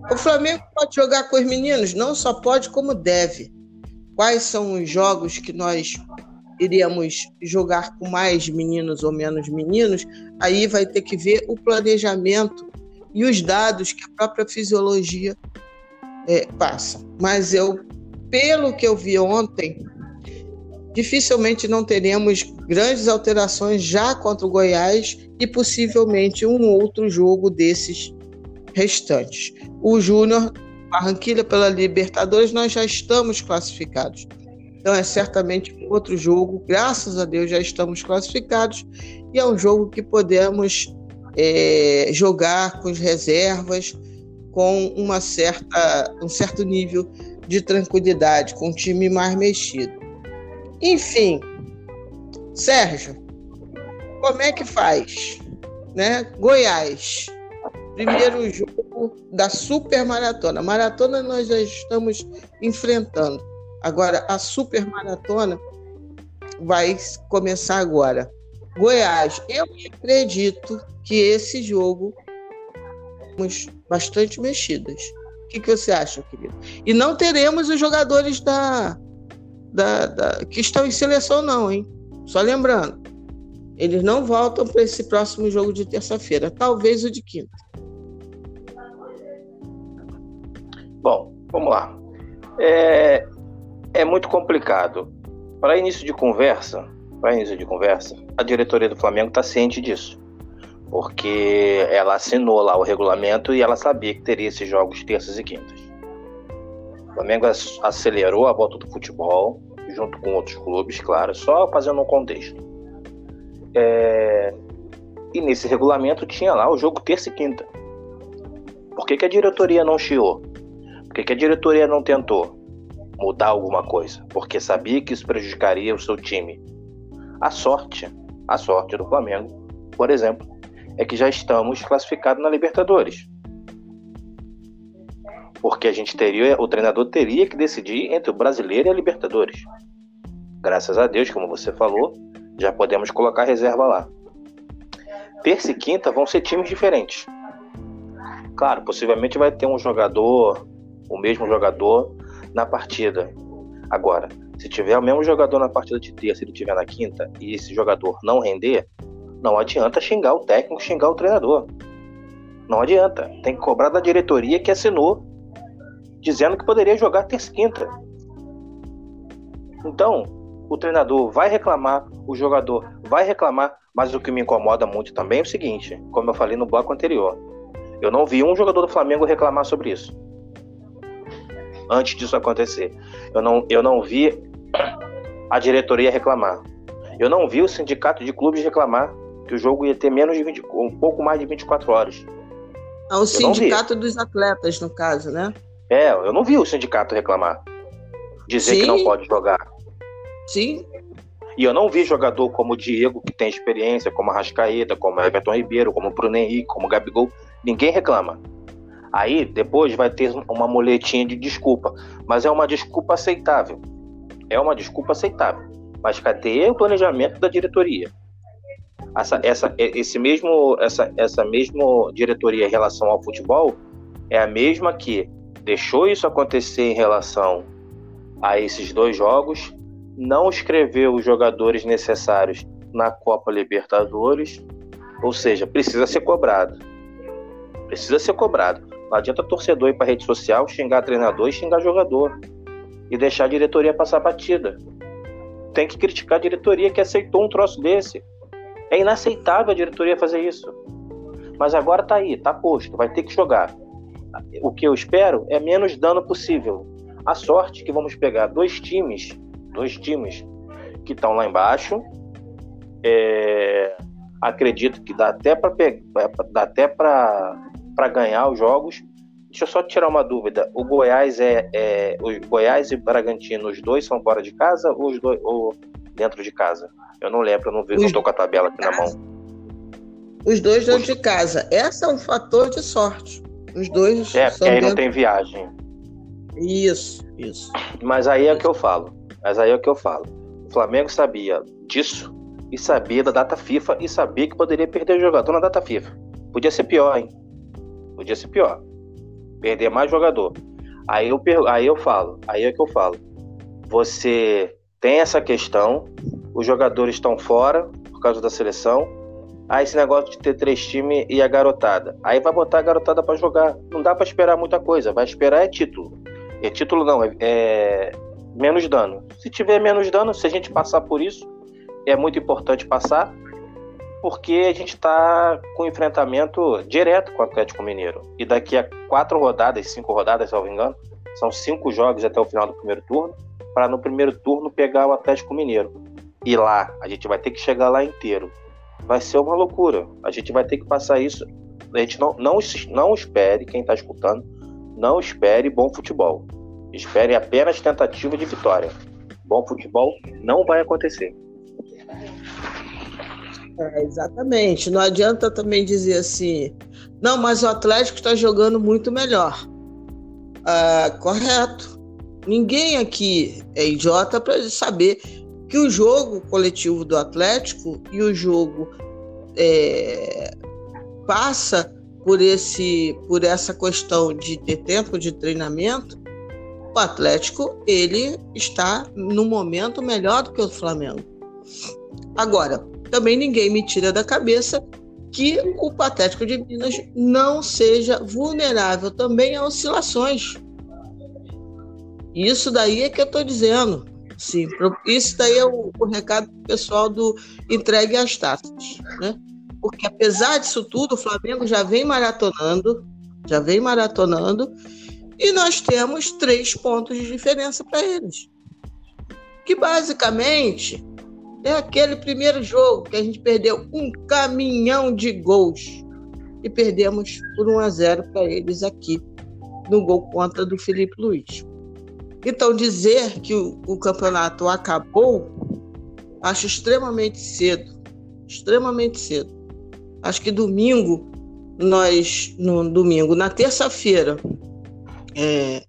O Flamengo pode jogar com os meninos? Não só pode, como deve. Quais são os jogos que nós iríamos jogar com mais meninos ou menos meninos, aí vai ter que ver o planejamento e os dados que a própria fisiologia é, passa. Mas eu, pelo que eu vi ontem, dificilmente não teremos grandes alterações já contra o Goiás e possivelmente um outro jogo desses restantes. O Júnior Barranquilha pela Libertadores, nós já estamos classificados. Então é certamente outro jogo. Graças a Deus já estamos classificados e é um jogo que podemos é, jogar com as reservas, com uma certa, um certo nível de tranquilidade, com um time mais mexido. Enfim, Sérgio, como é que faz? Né? Goiás, primeiro jogo da super maratona. Maratona nós já estamos enfrentando. Agora, a super maratona vai começar agora. Goiás, eu acredito que esse jogo bastante mexidas. O que, que você acha, querido? E não teremos os jogadores da, da, da que estão em seleção, não, hein? Só lembrando, eles não voltam para esse próximo jogo de terça-feira, talvez o de quinta. Bom, vamos lá. É, é muito complicado. Para início de conversa, para início de conversa, a diretoria do Flamengo está ciente disso, porque ela assinou lá o regulamento e ela sabia que teria esses jogos terças e quintas. O Flamengo acelerou a volta do futebol, junto com outros clubes, claro, só fazendo um contexto. É... E nesse regulamento tinha lá o jogo terça e quinta. Por que, que a diretoria não chiou? Por que, que a diretoria não tentou mudar alguma coisa? Porque sabia que isso prejudicaria o seu time. A sorte, a sorte do Flamengo, por exemplo, é que já estamos classificados na Libertadores. Porque a gente teria, o treinador teria que decidir entre o brasileiro e a Libertadores. Graças a Deus, como você falou, já podemos colocar reserva lá. Terça e quinta vão ser times diferentes. Claro, possivelmente vai ter um jogador o mesmo jogador na partida. Agora, se tiver o mesmo jogador na partida de terça ele tiver na quinta e esse jogador não render, não adianta xingar o técnico, xingar o treinador. Não adianta. Tem que cobrar da diretoria que assinou dizendo que poderia jogar terça e quinta. Então, o treinador vai reclamar, o jogador vai reclamar, mas o que me incomoda muito também é o seguinte, como eu falei no bloco anterior, eu não vi um jogador do Flamengo reclamar sobre isso antes disso acontecer. Eu não, eu não vi a diretoria reclamar. Eu não vi o sindicato de clubes reclamar que o jogo ia ter menos de 20, um pouco mais de 24 horas. Ah, o sindicato dos atletas, no caso, né? É, eu não vi o sindicato reclamar. Dizer Sim. que não pode jogar. Sim. E eu não vi jogador como o Diego, que tem experiência, como a Rascaeta, como Everton Ribeiro, como o Bruno Henrique, como o Gabigol. Ninguém reclama. Aí depois vai ter uma muletinha de desculpa, mas é uma desculpa aceitável. É uma desculpa aceitável. Mas cadê o planejamento da diretoria? Essa, essa, esse mesmo, essa, essa mesma diretoria em relação ao futebol é a mesma que deixou isso acontecer em relação a esses dois jogos, não escreveu os jogadores necessários na Copa Libertadores, ou seja, precisa ser cobrado. Precisa ser cobrado. Não adianta torcedor ir para rede social xingar treinador e xingar jogador e deixar a diretoria passar batida. Tem que criticar a diretoria que aceitou um troço desse. É inaceitável a diretoria fazer isso. Mas agora tá aí, tá posto, vai ter que jogar. O que eu espero é menos dano possível. A sorte que vamos pegar dois times, dois times que estão lá embaixo. É, acredito que dá até para dá até para para ganhar os jogos. Deixa eu só tirar uma dúvida. O Goiás é, é o Goiás e Bragantino, os dois são fora de casa ou os dois ou dentro de casa? Eu não lembro, eu não vi, não estou com a tabela aqui na mão. Os dois dentro os... de casa. Esse é um fator de sorte. Os dois É, porque aí dentro... não tem viagem. Isso, isso. Mas aí é o que eu falo. Mas aí é o que eu falo. O Flamengo sabia disso e sabia da data FIFA e sabia que poderia perder o jogador na data FIFA. Podia ser pior, hein? Podia ser pior. Perder mais jogador. Aí eu, aí eu falo, aí é que eu falo. Você tem essa questão, os jogadores estão fora por causa da seleção. Aí esse negócio de ter três times e a garotada. Aí vai botar a garotada para jogar. Não dá para esperar muita coisa. Vai esperar é título. É título não, é, é menos dano. Se tiver menos dano, se a gente passar por isso, é muito importante passar porque a gente está com enfrentamento direto com o Atlético Mineiro. E daqui a quatro rodadas, cinco rodadas, se não me engano, são cinco jogos até o final do primeiro turno, para no primeiro turno pegar o Atlético Mineiro. E lá, a gente vai ter que chegar lá inteiro. Vai ser uma loucura. A gente vai ter que passar isso. A gente não, não, não espere, quem está escutando, não espere bom futebol. Espere apenas tentativa de vitória. Bom futebol não vai acontecer. É, exatamente. Não adianta também dizer assim, não, mas o Atlético está jogando muito melhor. Ah, correto. Ninguém aqui é idiota para saber que o jogo coletivo do Atlético e o jogo é, passa por esse por essa questão de ter tempo de treinamento o Atlético ele está no momento melhor do que o Flamengo agora também ninguém me tira da cabeça que o Patético de Minas não seja vulnerável também a oscilações isso daí é que eu estou dizendo Sim, isso daí é o, o recado pessoal do entregue às taças, né? Porque apesar disso tudo, o Flamengo já vem maratonando, já vem maratonando, e nós temos três pontos de diferença para eles. Que basicamente é aquele primeiro jogo que a gente perdeu um caminhão de gols e perdemos por 1 a 0 para eles aqui no gol contra do Felipe Luiz. Então, dizer que o, o campeonato acabou, acho extremamente cedo. Extremamente cedo. Acho que domingo, nós, no domingo, na terça-feira, é,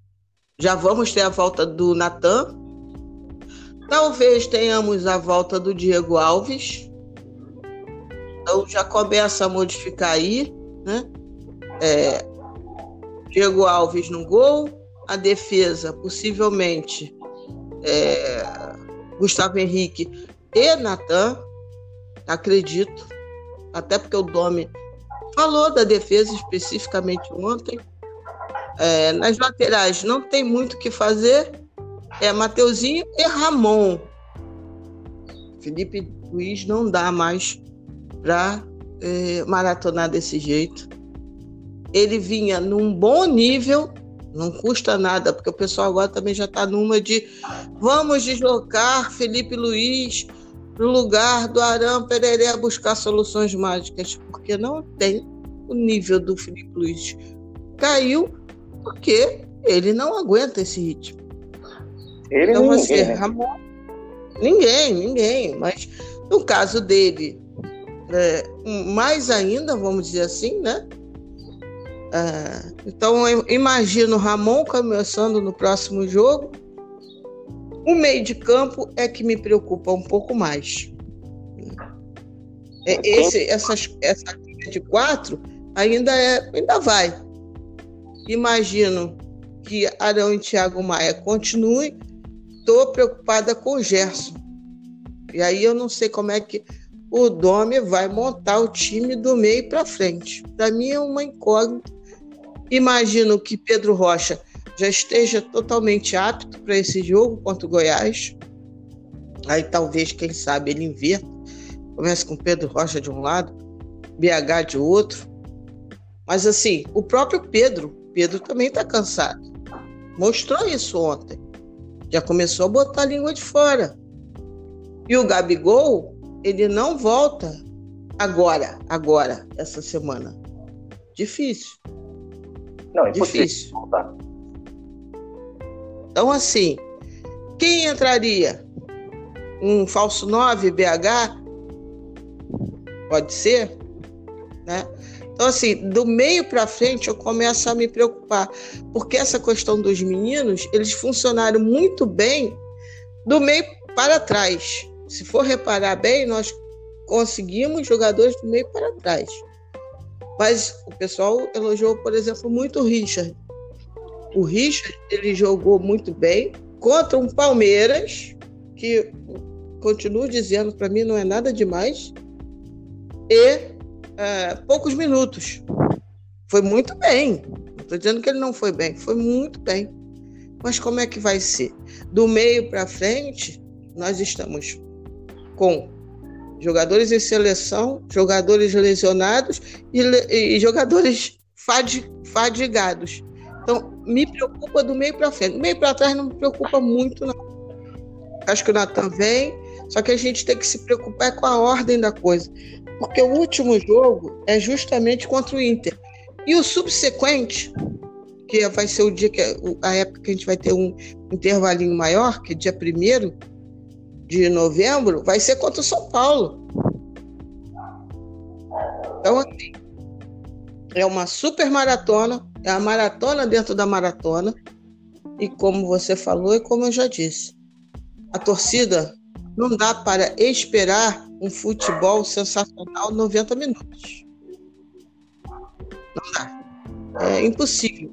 já vamos ter a volta do Natan. Talvez tenhamos a volta do Diego Alves. Então já começa a modificar aí, né? É, Diego Alves no gol, a defesa, possivelmente é, Gustavo Henrique e Natan, acredito, até porque o Domi falou da defesa especificamente ontem. É, nas laterais não tem muito o que fazer, é Mateuzinho e Ramon. Felipe Luiz não dá mais para é, maratonar desse jeito. Ele vinha num bom nível não custa nada, porque o pessoal agora também já está numa de vamos deslocar Felipe Luiz no lugar do Arão Pereré buscar soluções mágicas, porque não tem o nível do Felipe Luiz. Caiu porque ele não aguenta esse ritmo. Ele então, ninguém, assim, né? Ramon, ninguém, ninguém. Mas no caso dele, é, mais ainda, vamos dizer assim, né? É, então eu imagino Ramon começando no próximo jogo. O meio de campo é que me preocupa um pouco mais. É, esse, essas, essa linha de quatro ainda, é, ainda vai. Imagino que Arão e Thiago Maia continuem. Estou preocupada com o Gerson. E aí eu não sei como é que o Domi vai montar o time do meio para frente. Para mim é uma incógnita Imagino que Pedro Rocha já esteja totalmente apto para esse jogo contra o Goiás. Aí talvez, quem sabe, ele inverta. Comece com Pedro Rocha de um lado, BH de outro. Mas assim, o próprio Pedro, Pedro também está cansado. Mostrou isso ontem. Já começou a botar a língua de fora. E o Gabigol, ele não volta agora, agora, essa semana. Difícil. Não, é difícil. Voltar. Então, assim, quem entraria? Um falso 9 BH? Pode ser, né? Então, assim, do meio para frente eu começo a me preocupar, porque essa questão dos meninos, eles funcionaram muito bem do meio para trás. Se for reparar bem, nós conseguimos jogadores do meio para trás. Mas o pessoal elogiou, por exemplo, muito o Richard. O Richard, ele jogou muito bem contra um Palmeiras, que continuo dizendo, para mim não é nada demais, e uh, poucos minutos. Foi muito bem. Estou dizendo que ele não foi bem, foi muito bem. Mas como é que vai ser? Do meio para frente, nós estamos com jogadores em seleção, jogadores lesionados e, e jogadores fadigados. Então, me preocupa do meio para frente. Do meio para trás não me preocupa muito, não. Acho que o Natan vem, só que a gente tem que se preocupar com a ordem da coisa. Porque o último jogo é justamente contra o Inter. E o subsequente, que vai ser o dia que a época que a gente vai ter um intervalinho maior, que é dia primeiro, de novembro vai ser contra o São Paulo. Então, assim, é uma super maratona, é a maratona dentro da maratona. E como você falou e como eu já disse, a torcida não dá para esperar um futebol sensacional 90 minutos. Não dá. É impossível.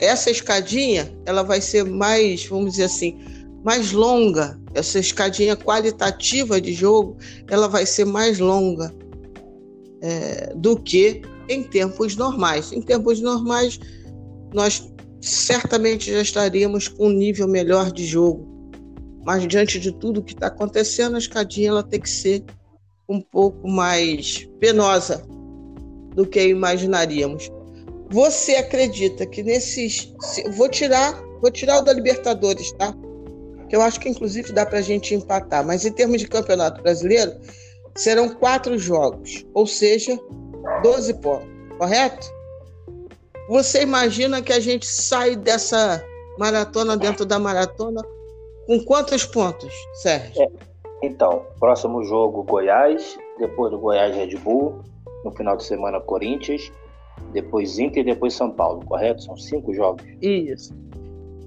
Essa escadinha, ela vai ser mais, vamos dizer assim, mais longa. Essa escadinha qualitativa de jogo, ela vai ser mais longa é, do que em tempos normais. Em tempos normais, nós certamente já estaríamos com um nível melhor de jogo. Mas diante de tudo que está acontecendo, a escadinha ela tem que ser um pouco mais penosa do que imaginaríamos. Você acredita que nesses. Vou tirar, vou tirar o da Libertadores, tá? Que eu acho que inclusive dá para a gente empatar. Mas em termos de campeonato brasileiro, serão quatro jogos, ou seja, 12 pontos, correto? Você imagina que a gente sai dessa maratona dentro da maratona com quantos pontos, Sérgio? É, então, próximo jogo Goiás, depois do Goiás Red Bull, no final de semana Corinthians, depois Inter e depois São Paulo, correto? São cinco jogos. Isso.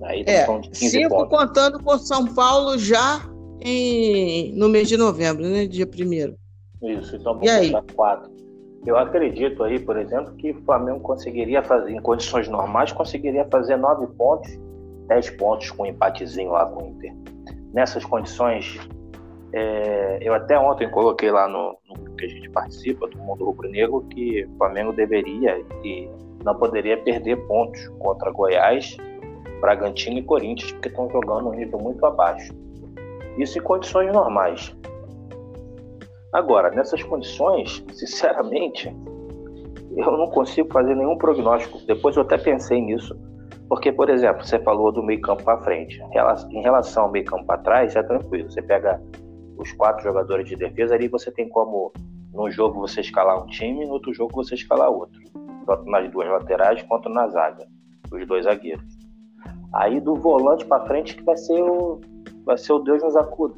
Aí é, cinco pontos. contando com São Paulo já em, no mês de novembro, né? Dia primeiro. Isso, então vamos e aí? quatro. Eu acredito aí, por exemplo, que o Flamengo conseguiria fazer, em condições normais, conseguiria fazer nove pontos, dez pontos com um empatezinho lá com o Inter. Nessas condições, é, eu até ontem coloquei lá no, no, que a gente participa, do Mundo Rubro Negro, que o Flamengo deveria e não poderia perder pontos contra Goiás, Bragantino e Corinthians, porque estão jogando um nível muito abaixo. Isso em condições normais. Agora, nessas condições, *laughs* sinceramente, eu não consigo fazer nenhum prognóstico. Depois eu até pensei nisso. Porque, por exemplo, você falou do meio campo para frente. Em relação ao meio campo para trás, é tranquilo. Você pega os quatro jogadores de defesa, ali você tem como, num jogo, você escalar um time, no outro jogo, você escalar outro. Tanto nas duas laterais quanto na zaga, os dois zagueiros. Aí do volante para frente que vai ser o, vai ser o Deus nos acuda.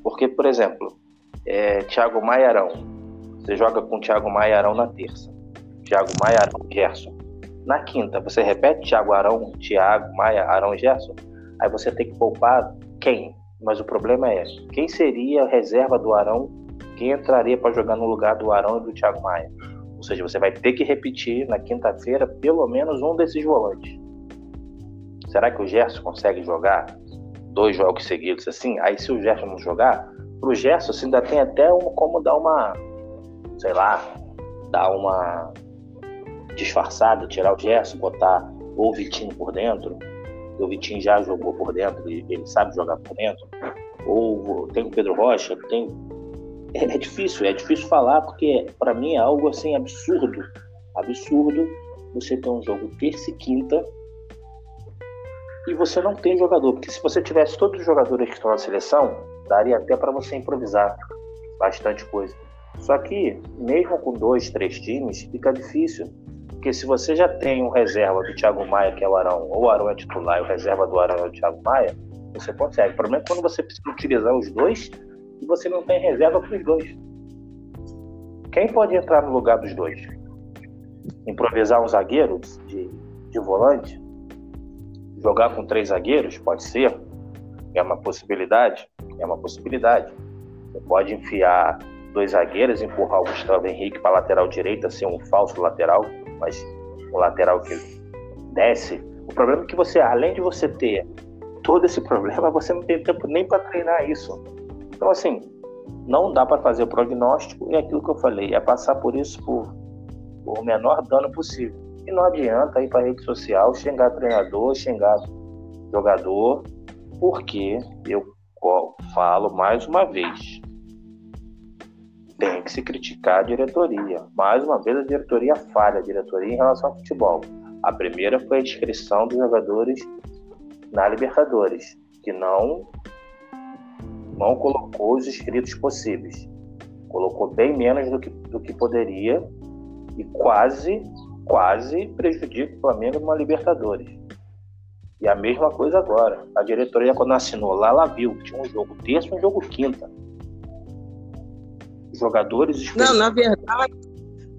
Porque, por exemplo, é, Thiago Maia Arão. Você joga com Thiago Maia Arão na terça. Thiago Maia Arão Gerson. Na quinta, você repete Thiago Arão, Thiago Maia Arão Gerson. Aí você tem que poupar quem? Mas o problema é quem seria a reserva do Arão? Quem entraria para jogar no lugar do Arão e do Thiago Maia? Ou seja, você vai ter que repetir na quinta-feira pelo menos um desses volantes. Será que o Gerson consegue jogar dois jogos seguidos assim? Aí se o Gerson não jogar, pro Gerson assim, ainda tem até um, como dar uma, sei lá, dar uma disfarçada, tirar o Gerson, botar o Vitinho por dentro, o Vitinho já jogou por dentro, ele sabe jogar por dentro, ou tem o Pedro Rocha, tem é, é difícil, é difícil falar porque para mim é algo assim absurdo, absurdo você ter um jogo terça e quinta e você não tem jogador, porque se você tivesse todos os jogadores que estão na seleção, daria até para você improvisar bastante coisa. Só que, mesmo com dois, três times, fica difícil. Porque se você já tem um reserva do Thiago Maia, que é o Arão, ou o Arão é titular e o reserva do Arão é o Thiago Maia, você consegue. O problema é quando você precisa utilizar os dois e você não tem reserva para os dois. Quem pode entrar no lugar dos dois? Improvisar um zagueiro de, de volante? Jogar com três zagueiros? Pode ser. É uma possibilidade. É uma possibilidade. Você pode enfiar dois zagueiros, empurrar o Gustavo Henrique para lateral direita, ser um falso lateral, mas um lateral que desce. O problema é que você, além de você ter todo esse problema, você não tem tempo nem para treinar isso. Então, assim, não dá para fazer o prognóstico e aquilo que eu falei, é passar por isso por, por o menor dano possível. E não adianta ir para rede social xingar treinador, xingar jogador, porque eu falo mais uma vez, tem que se criticar a diretoria. Mais uma vez, a diretoria falha, a diretoria em relação ao futebol. A primeira foi a inscrição dos jogadores na Libertadores, que não, não colocou os inscritos possíveis. Colocou bem menos do que, do que poderia e quase, quase prejudica o Flamengo numa Libertadores. E a mesma coisa agora. A diretoria, quando assinou lá, ela viu que tinha um jogo terça e um jogo quinta. Jogadores. Não, na verdade,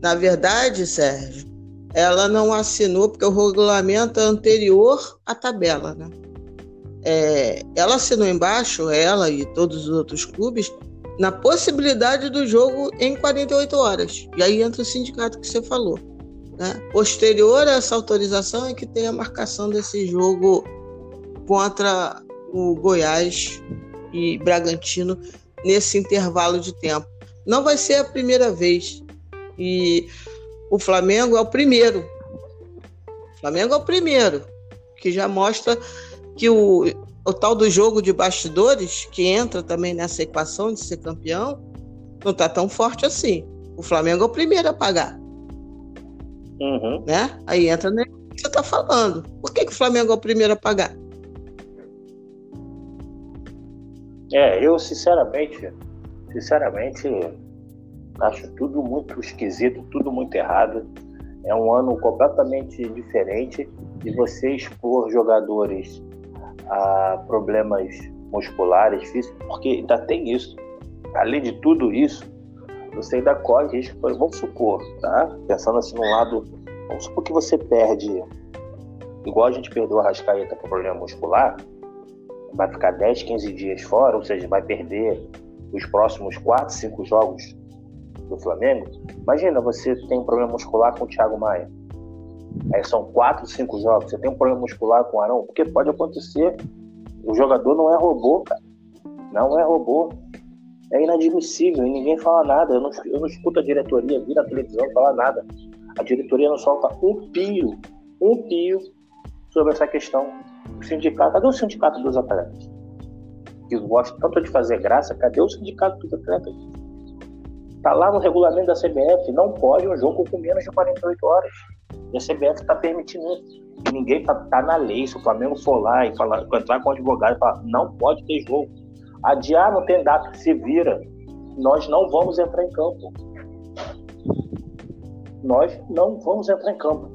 na verdade, Sérgio, ela não assinou porque o regulamento é anterior à tabela, né? É, ela assinou embaixo, ela e todos os outros clubes, na possibilidade do jogo em 48 horas. E aí entra o sindicato que você falou. Né? Posterior a essa autorização é que tem a marcação desse jogo contra o Goiás e Bragantino nesse intervalo de tempo. Não vai ser a primeira vez. E o Flamengo é o primeiro. O Flamengo é o primeiro, que já mostra que o, o tal do jogo de bastidores, que entra também nessa equação de ser campeão, não está tão forte assim. O Flamengo é o primeiro a pagar. Uhum. Né? Aí entra no que você está falando. Por que, que o Flamengo é o primeiro a pagar? É, eu sinceramente, sinceramente, acho tudo muito esquisito, tudo muito errado. É um ano completamente diferente de você expor jogadores a problemas musculares, físicos, porque ainda tem isso. Além de tudo isso, você ainda corre risco. Vamos supor, tá? Pensando assim no lado, vamos supor que você perde, igual a gente perdeu a Rascaeta com problema muscular, vai ficar 10, 15 dias fora, ou seja, vai perder os próximos 4, 5 jogos do Flamengo. Imagina, você tem um problema muscular com o Thiago Maia. Aí são 4, 5 jogos. Você tem um problema muscular com o Arão, porque pode acontecer. O jogador não é robô, cara. Não é robô. É inadmissível e ninguém fala nada. Eu não, eu não escuto a diretoria vir na televisão falar nada. A diretoria não solta um pio, um pio sobre essa questão o sindicato, cadê o sindicato dos atletas? Que gosta tanto de fazer graça, cadê o sindicato dos atletas? Tá lá no regulamento da CBF, não pode um jogo com menos de 48 horas. E a CBF está permitindo isso. Ninguém tá, tá, na lei. Se o Flamengo for lá e falar, entrar com o advogado e falar, não pode ter jogo. Adiar não tem data, se vira. Nós não vamos entrar em campo. Nós não vamos entrar em campo.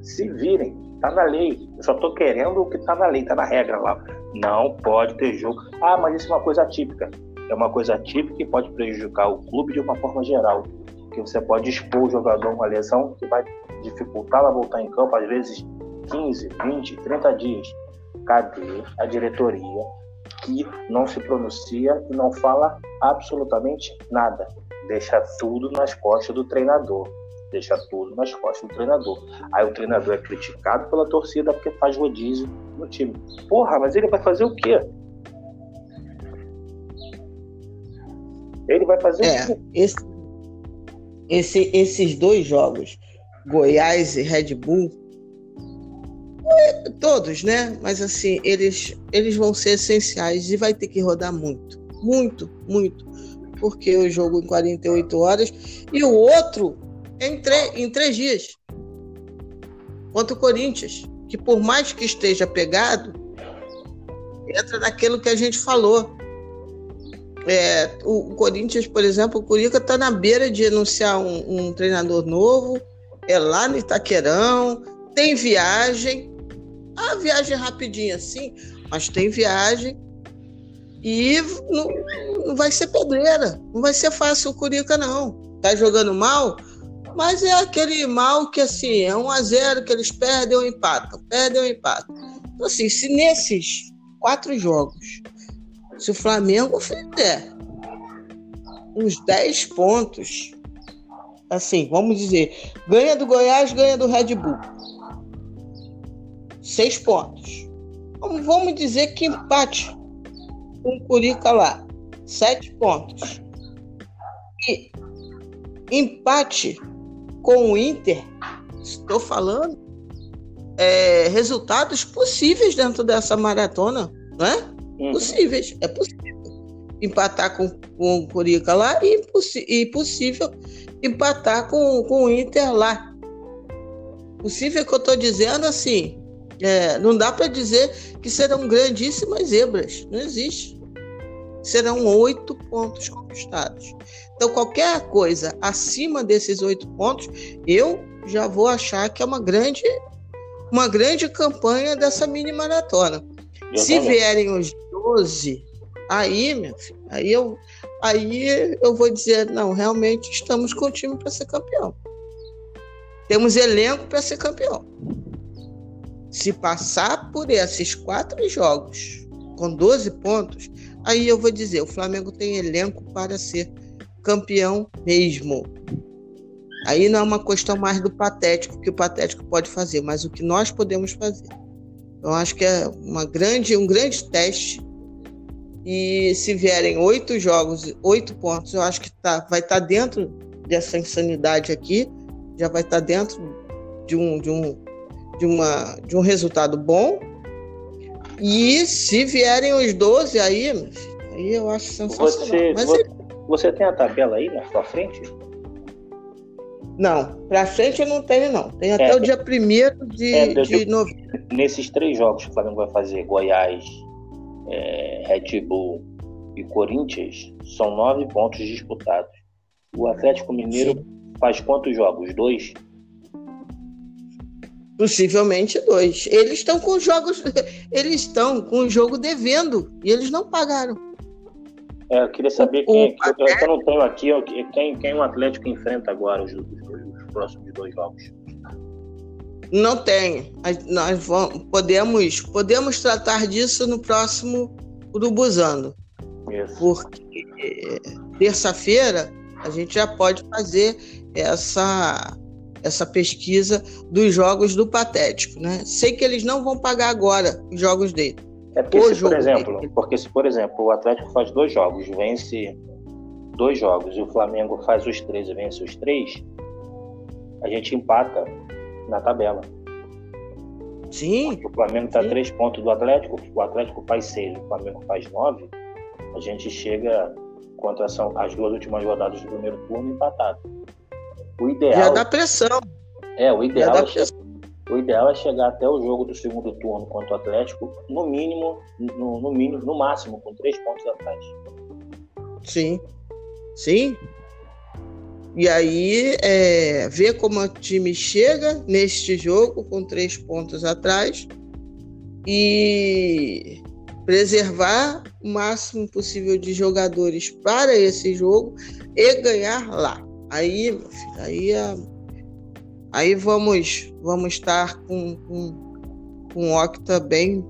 Se virem. Tá na lei. Eu só tô querendo o que tá na lei, tá na regra lá. Não pode ter jogo. Ah, mas isso é uma coisa atípica. É uma coisa atípica que pode prejudicar o clube de uma forma geral. Que você pode expor o jogador a uma lesão que vai dificultar a voltar em campo, às vezes 15, 20, 30 dias. Cadê a diretoria que não se pronuncia e não fala absolutamente nada? Deixa tudo nas costas do treinador deixa tudo nas costas do treinador. Aí o treinador é criticado pela torcida porque faz rodízio no time. Porra, mas ele vai fazer o quê? Ele vai fazer é, o quê? Esse, esse, esses dois jogos, Goiás e Red Bull, todos, né? Mas assim, eles, eles vão ser essenciais e vai ter que rodar muito, muito, muito. Porque o jogo em 48 horas e o outro em, em três dias. Contra o Corinthians, que por mais que esteja pegado, entra naquilo que a gente falou. É, o, Corinthians, por exemplo, o Curica está na beira de anunciar um, um, treinador novo, é lá no Itaquerão, tem viagem, a viagem é rapidinha assim, mas tem viagem e não, não vai ser pedreira, não vai ser fácil o Curica não. Tá jogando mal? Mas é aquele mal que, assim, é um a zero que eles perdem ou empatam, perdem ou empatam. Então, assim, se nesses quatro jogos, se o Flamengo fizer uns 10 pontos, assim, vamos dizer, ganha do Goiás, ganha do Red Bull. Seis pontos. Vamos dizer que empate com o Curica lá. Sete pontos. E empate com o Inter, estou falando, é, resultados possíveis dentro dessa maratona, não é? Uhum. Possíveis, é possível. Empatar com, com o Curica lá e, e possível empatar com, com o Inter lá. Possível que eu estou dizendo assim, é, não dá para dizer que serão grandíssimas zebras, não existe. Serão oito pontos conquistados. Então, qualquer coisa acima desses oito pontos, eu já vou achar que é uma grande, uma grande campanha dessa mini maratona. Se vierem os 12, aí, meu filho, aí eu, aí eu vou dizer, não, realmente estamos com o time para ser campeão. Temos elenco para ser campeão. Se passar por esses quatro jogos com 12 pontos, aí eu vou dizer, o Flamengo tem elenco para ser campeão mesmo. Aí não é uma questão mais do patético que o patético pode fazer, mas o que nós podemos fazer. Então acho que é uma grande, um grande teste. E se vierem oito jogos, oito pontos, eu acho que tá, vai estar tá dentro dessa insanidade aqui, já vai estar tá dentro de um, de um, de uma, de um resultado bom. E se vierem os 12 aí, aí eu acho sensacional. Você, Mas você, você tem a tabela aí na sua frente? Não, pra frente eu não tenho, não. Tem até é, o dia 1 de, é, de novembro. Nesses três jogos que o Flamengo vai fazer, Goiás, é, Red Bull e Corinthians, são nove pontos disputados. O Atlético Mineiro Sim. faz quantos jogos? Dois? Possivelmente dois. Eles estão com jogos, *laughs* eles estão com o jogo devendo e eles não pagaram. É, eu queria saber quem, o, eu, eu, não tenho aqui, quem, quem o Atlético enfrenta agora os, os, os próximos dois jogos. Não tem. Nós vamos, podemos, podemos tratar disso no próximo Urubuzando. Isso. Porque terça-feira a gente já pode fazer essa essa pesquisa dos jogos do Patético, né? Sei que eles não vão pagar agora os jogos dele. É porque, se, por exemplo, dele. porque se, por exemplo, o Atlético faz dois jogos, vence dois jogos e o Flamengo faz os três e vence os três, a gente empata na tabela. Sim. O Flamengo está três pontos do Atlético, o Atlético faz seis, o Flamengo faz nove, a gente chega contra são as duas últimas rodadas do primeiro turno empatado. O ideal. Já dá pressão. É, o ideal, é, che... o ideal é chegar até o jogo do segundo turno contra o Atlético, no mínimo, no, no mínimo, no máximo, com três pontos atrás. Sim. Sim. E aí, é, ver como o time chega neste jogo com três pontos atrás e preservar o máximo possível de jogadores para esse jogo e ganhar lá. Aí, filho, aí, é, aí vamos, vamos estar com, com, com um Octa bem,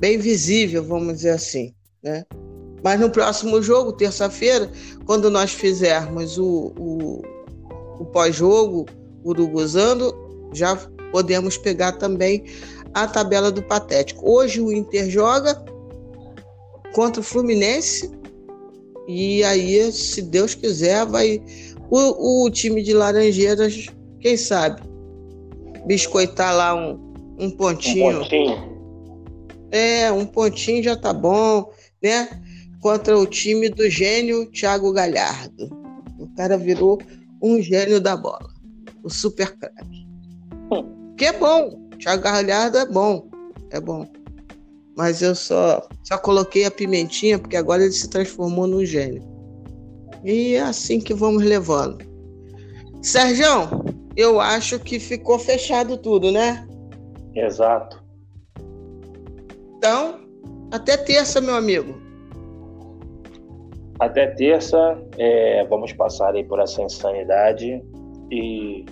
bem visível, vamos dizer assim, né? Mas no próximo jogo, terça-feira, quando nós fizermos o, o, o pós-jogo, urubuzando, já podemos pegar também a tabela do Patético. Hoje o Inter joga contra o Fluminense e aí, se Deus quiser, vai o, o time de Laranjeiras, quem sabe, biscoitar lá um, um pontinho. Um pontinho. É, um pontinho já tá bom, né? Contra o time do gênio Thiago Galhardo. O cara virou um gênio da bola. O super craque. Hum. Que é bom. Thiago Galhardo é bom. É bom mas eu só, só coloquei a pimentinha porque agora ele se transformou num gênio. E é assim que vamos levando. Sérgio, eu acho que ficou fechado tudo, né? Exato. Então, até terça, meu amigo. Até terça, é, vamos passar aí por essa insanidade e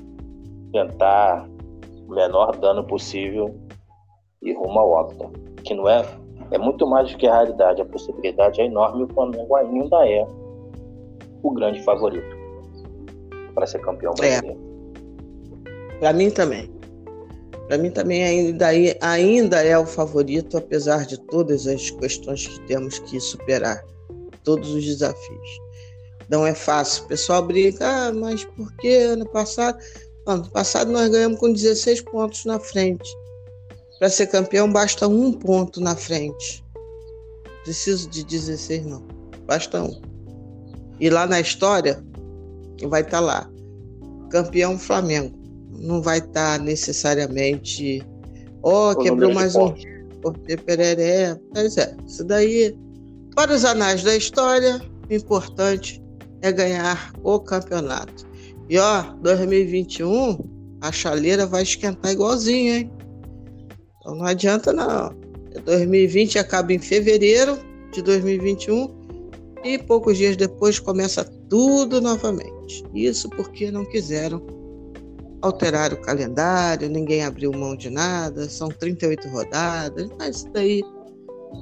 tentar o menor dano possível e rumo ao óbito que não é, é muito mais do que a realidade, a possibilidade é enorme. O Flamengo ainda é o grande favorito para ser campeão é. brasileiro. É. Para mim também. Para mim também ainda, ainda é o favorito, apesar de todas as questões que temos que superar, todos os desafios. Não é fácil. O pessoal brinca, ah, mas por que ano passado? Ano passado nós ganhamos com 16 pontos na frente. Para ser campeão, basta um ponto na frente. Preciso de 16, não. Basta um. E lá na história, vai estar tá lá. Campeão Flamengo. Não vai estar tá necessariamente. Ó, oh, quebrou mais um. Porque pereré. Mas é, isso daí. Para os anais da história, o importante é ganhar o campeonato. E ó, 2021, a chaleira vai esquentar igualzinho, hein? Então não adianta não. 2020 acaba em fevereiro de 2021 e poucos dias depois começa tudo novamente. Isso porque não quiseram alterar o calendário, ninguém abriu mão de nada, são 38 rodadas, mas isso daí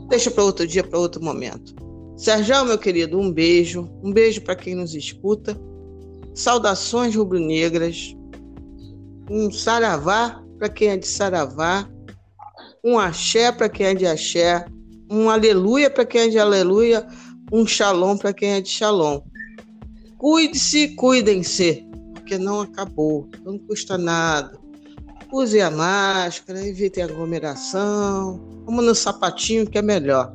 deixa para outro dia, para outro momento. Sérgio, meu querido, um beijo, um beijo para quem nos escuta. Saudações rubro-negras. Um saravá para quem é de saravá. Um axé para quem é de axé. Um aleluia para quem é de aleluia um shalom para quem é de shalom. Cuide-se, cuidem-se, porque não acabou, não custa nada. Use a máscara, evitem aglomeração, vamos no sapatinho que é melhor.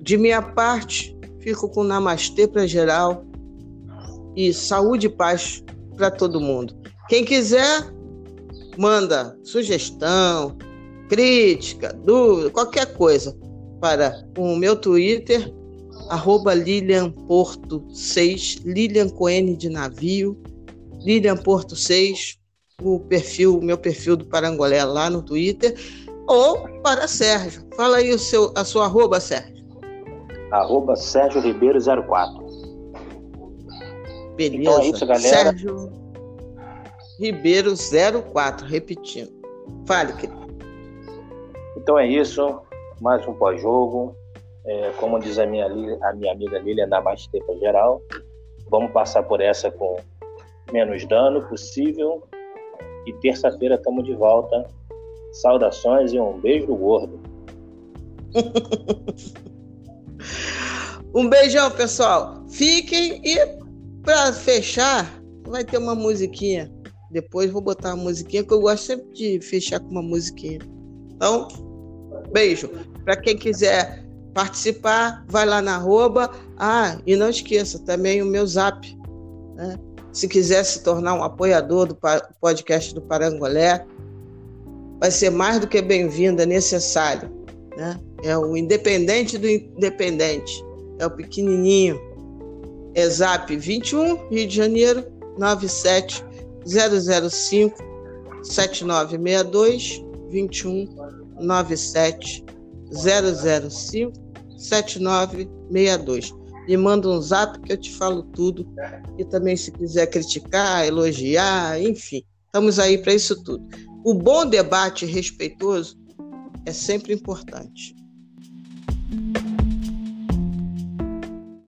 De minha parte, fico com namastê para geral e saúde e paz para todo mundo. Quem quiser, manda sugestão, crítica, dúvida, qualquer coisa para o meu Twitter, arroba Lilian Porto 6, Lilian de navio, Lilian Porto 6, o perfil, meu perfil do Parangolé lá no Twitter, ou para Sérgio. Fala aí o seu, a sua arroba, Sérgio. Arroba Sérgio Ribeiro 04. Beleza. Então é isso, galera. Sérgio Ribeiro 04, repetindo. Fale, querido. Então é isso. Mais um pós-jogo. É, como diz a minha, a minha amiga Lilian, da Bastepa Geral, vamos passar por essa com menos dano possível. E terça-feira estamos de volta. Saudações e um beijo gordo. *laughs* um beijão, pessoal. Fiquem e para fechar, vai ter uma musiquinha. Depois vou botar uma musiquinha que eu gosto sempre de fechar com uma musiquinha. Então, beijo. Para quem quiser participar, vai lá na arroba. Ah, e não esqueça também o meu zap. Né? Se quiser se tornar um apoiador do podcast do Parangolé, vai ser mais do que bem-vindo, é necessário. Né? É o independente do independente, é o pequenininho. É zap 21, Rio de Janeiro, 97 005 7962 21 97 005 7962. Me manda um zap que eu te falo tudo. E também, se quiser criticar, elogiar, enfim, estamos aí para isso tudo. O bom debate respeitoso é sempre importante.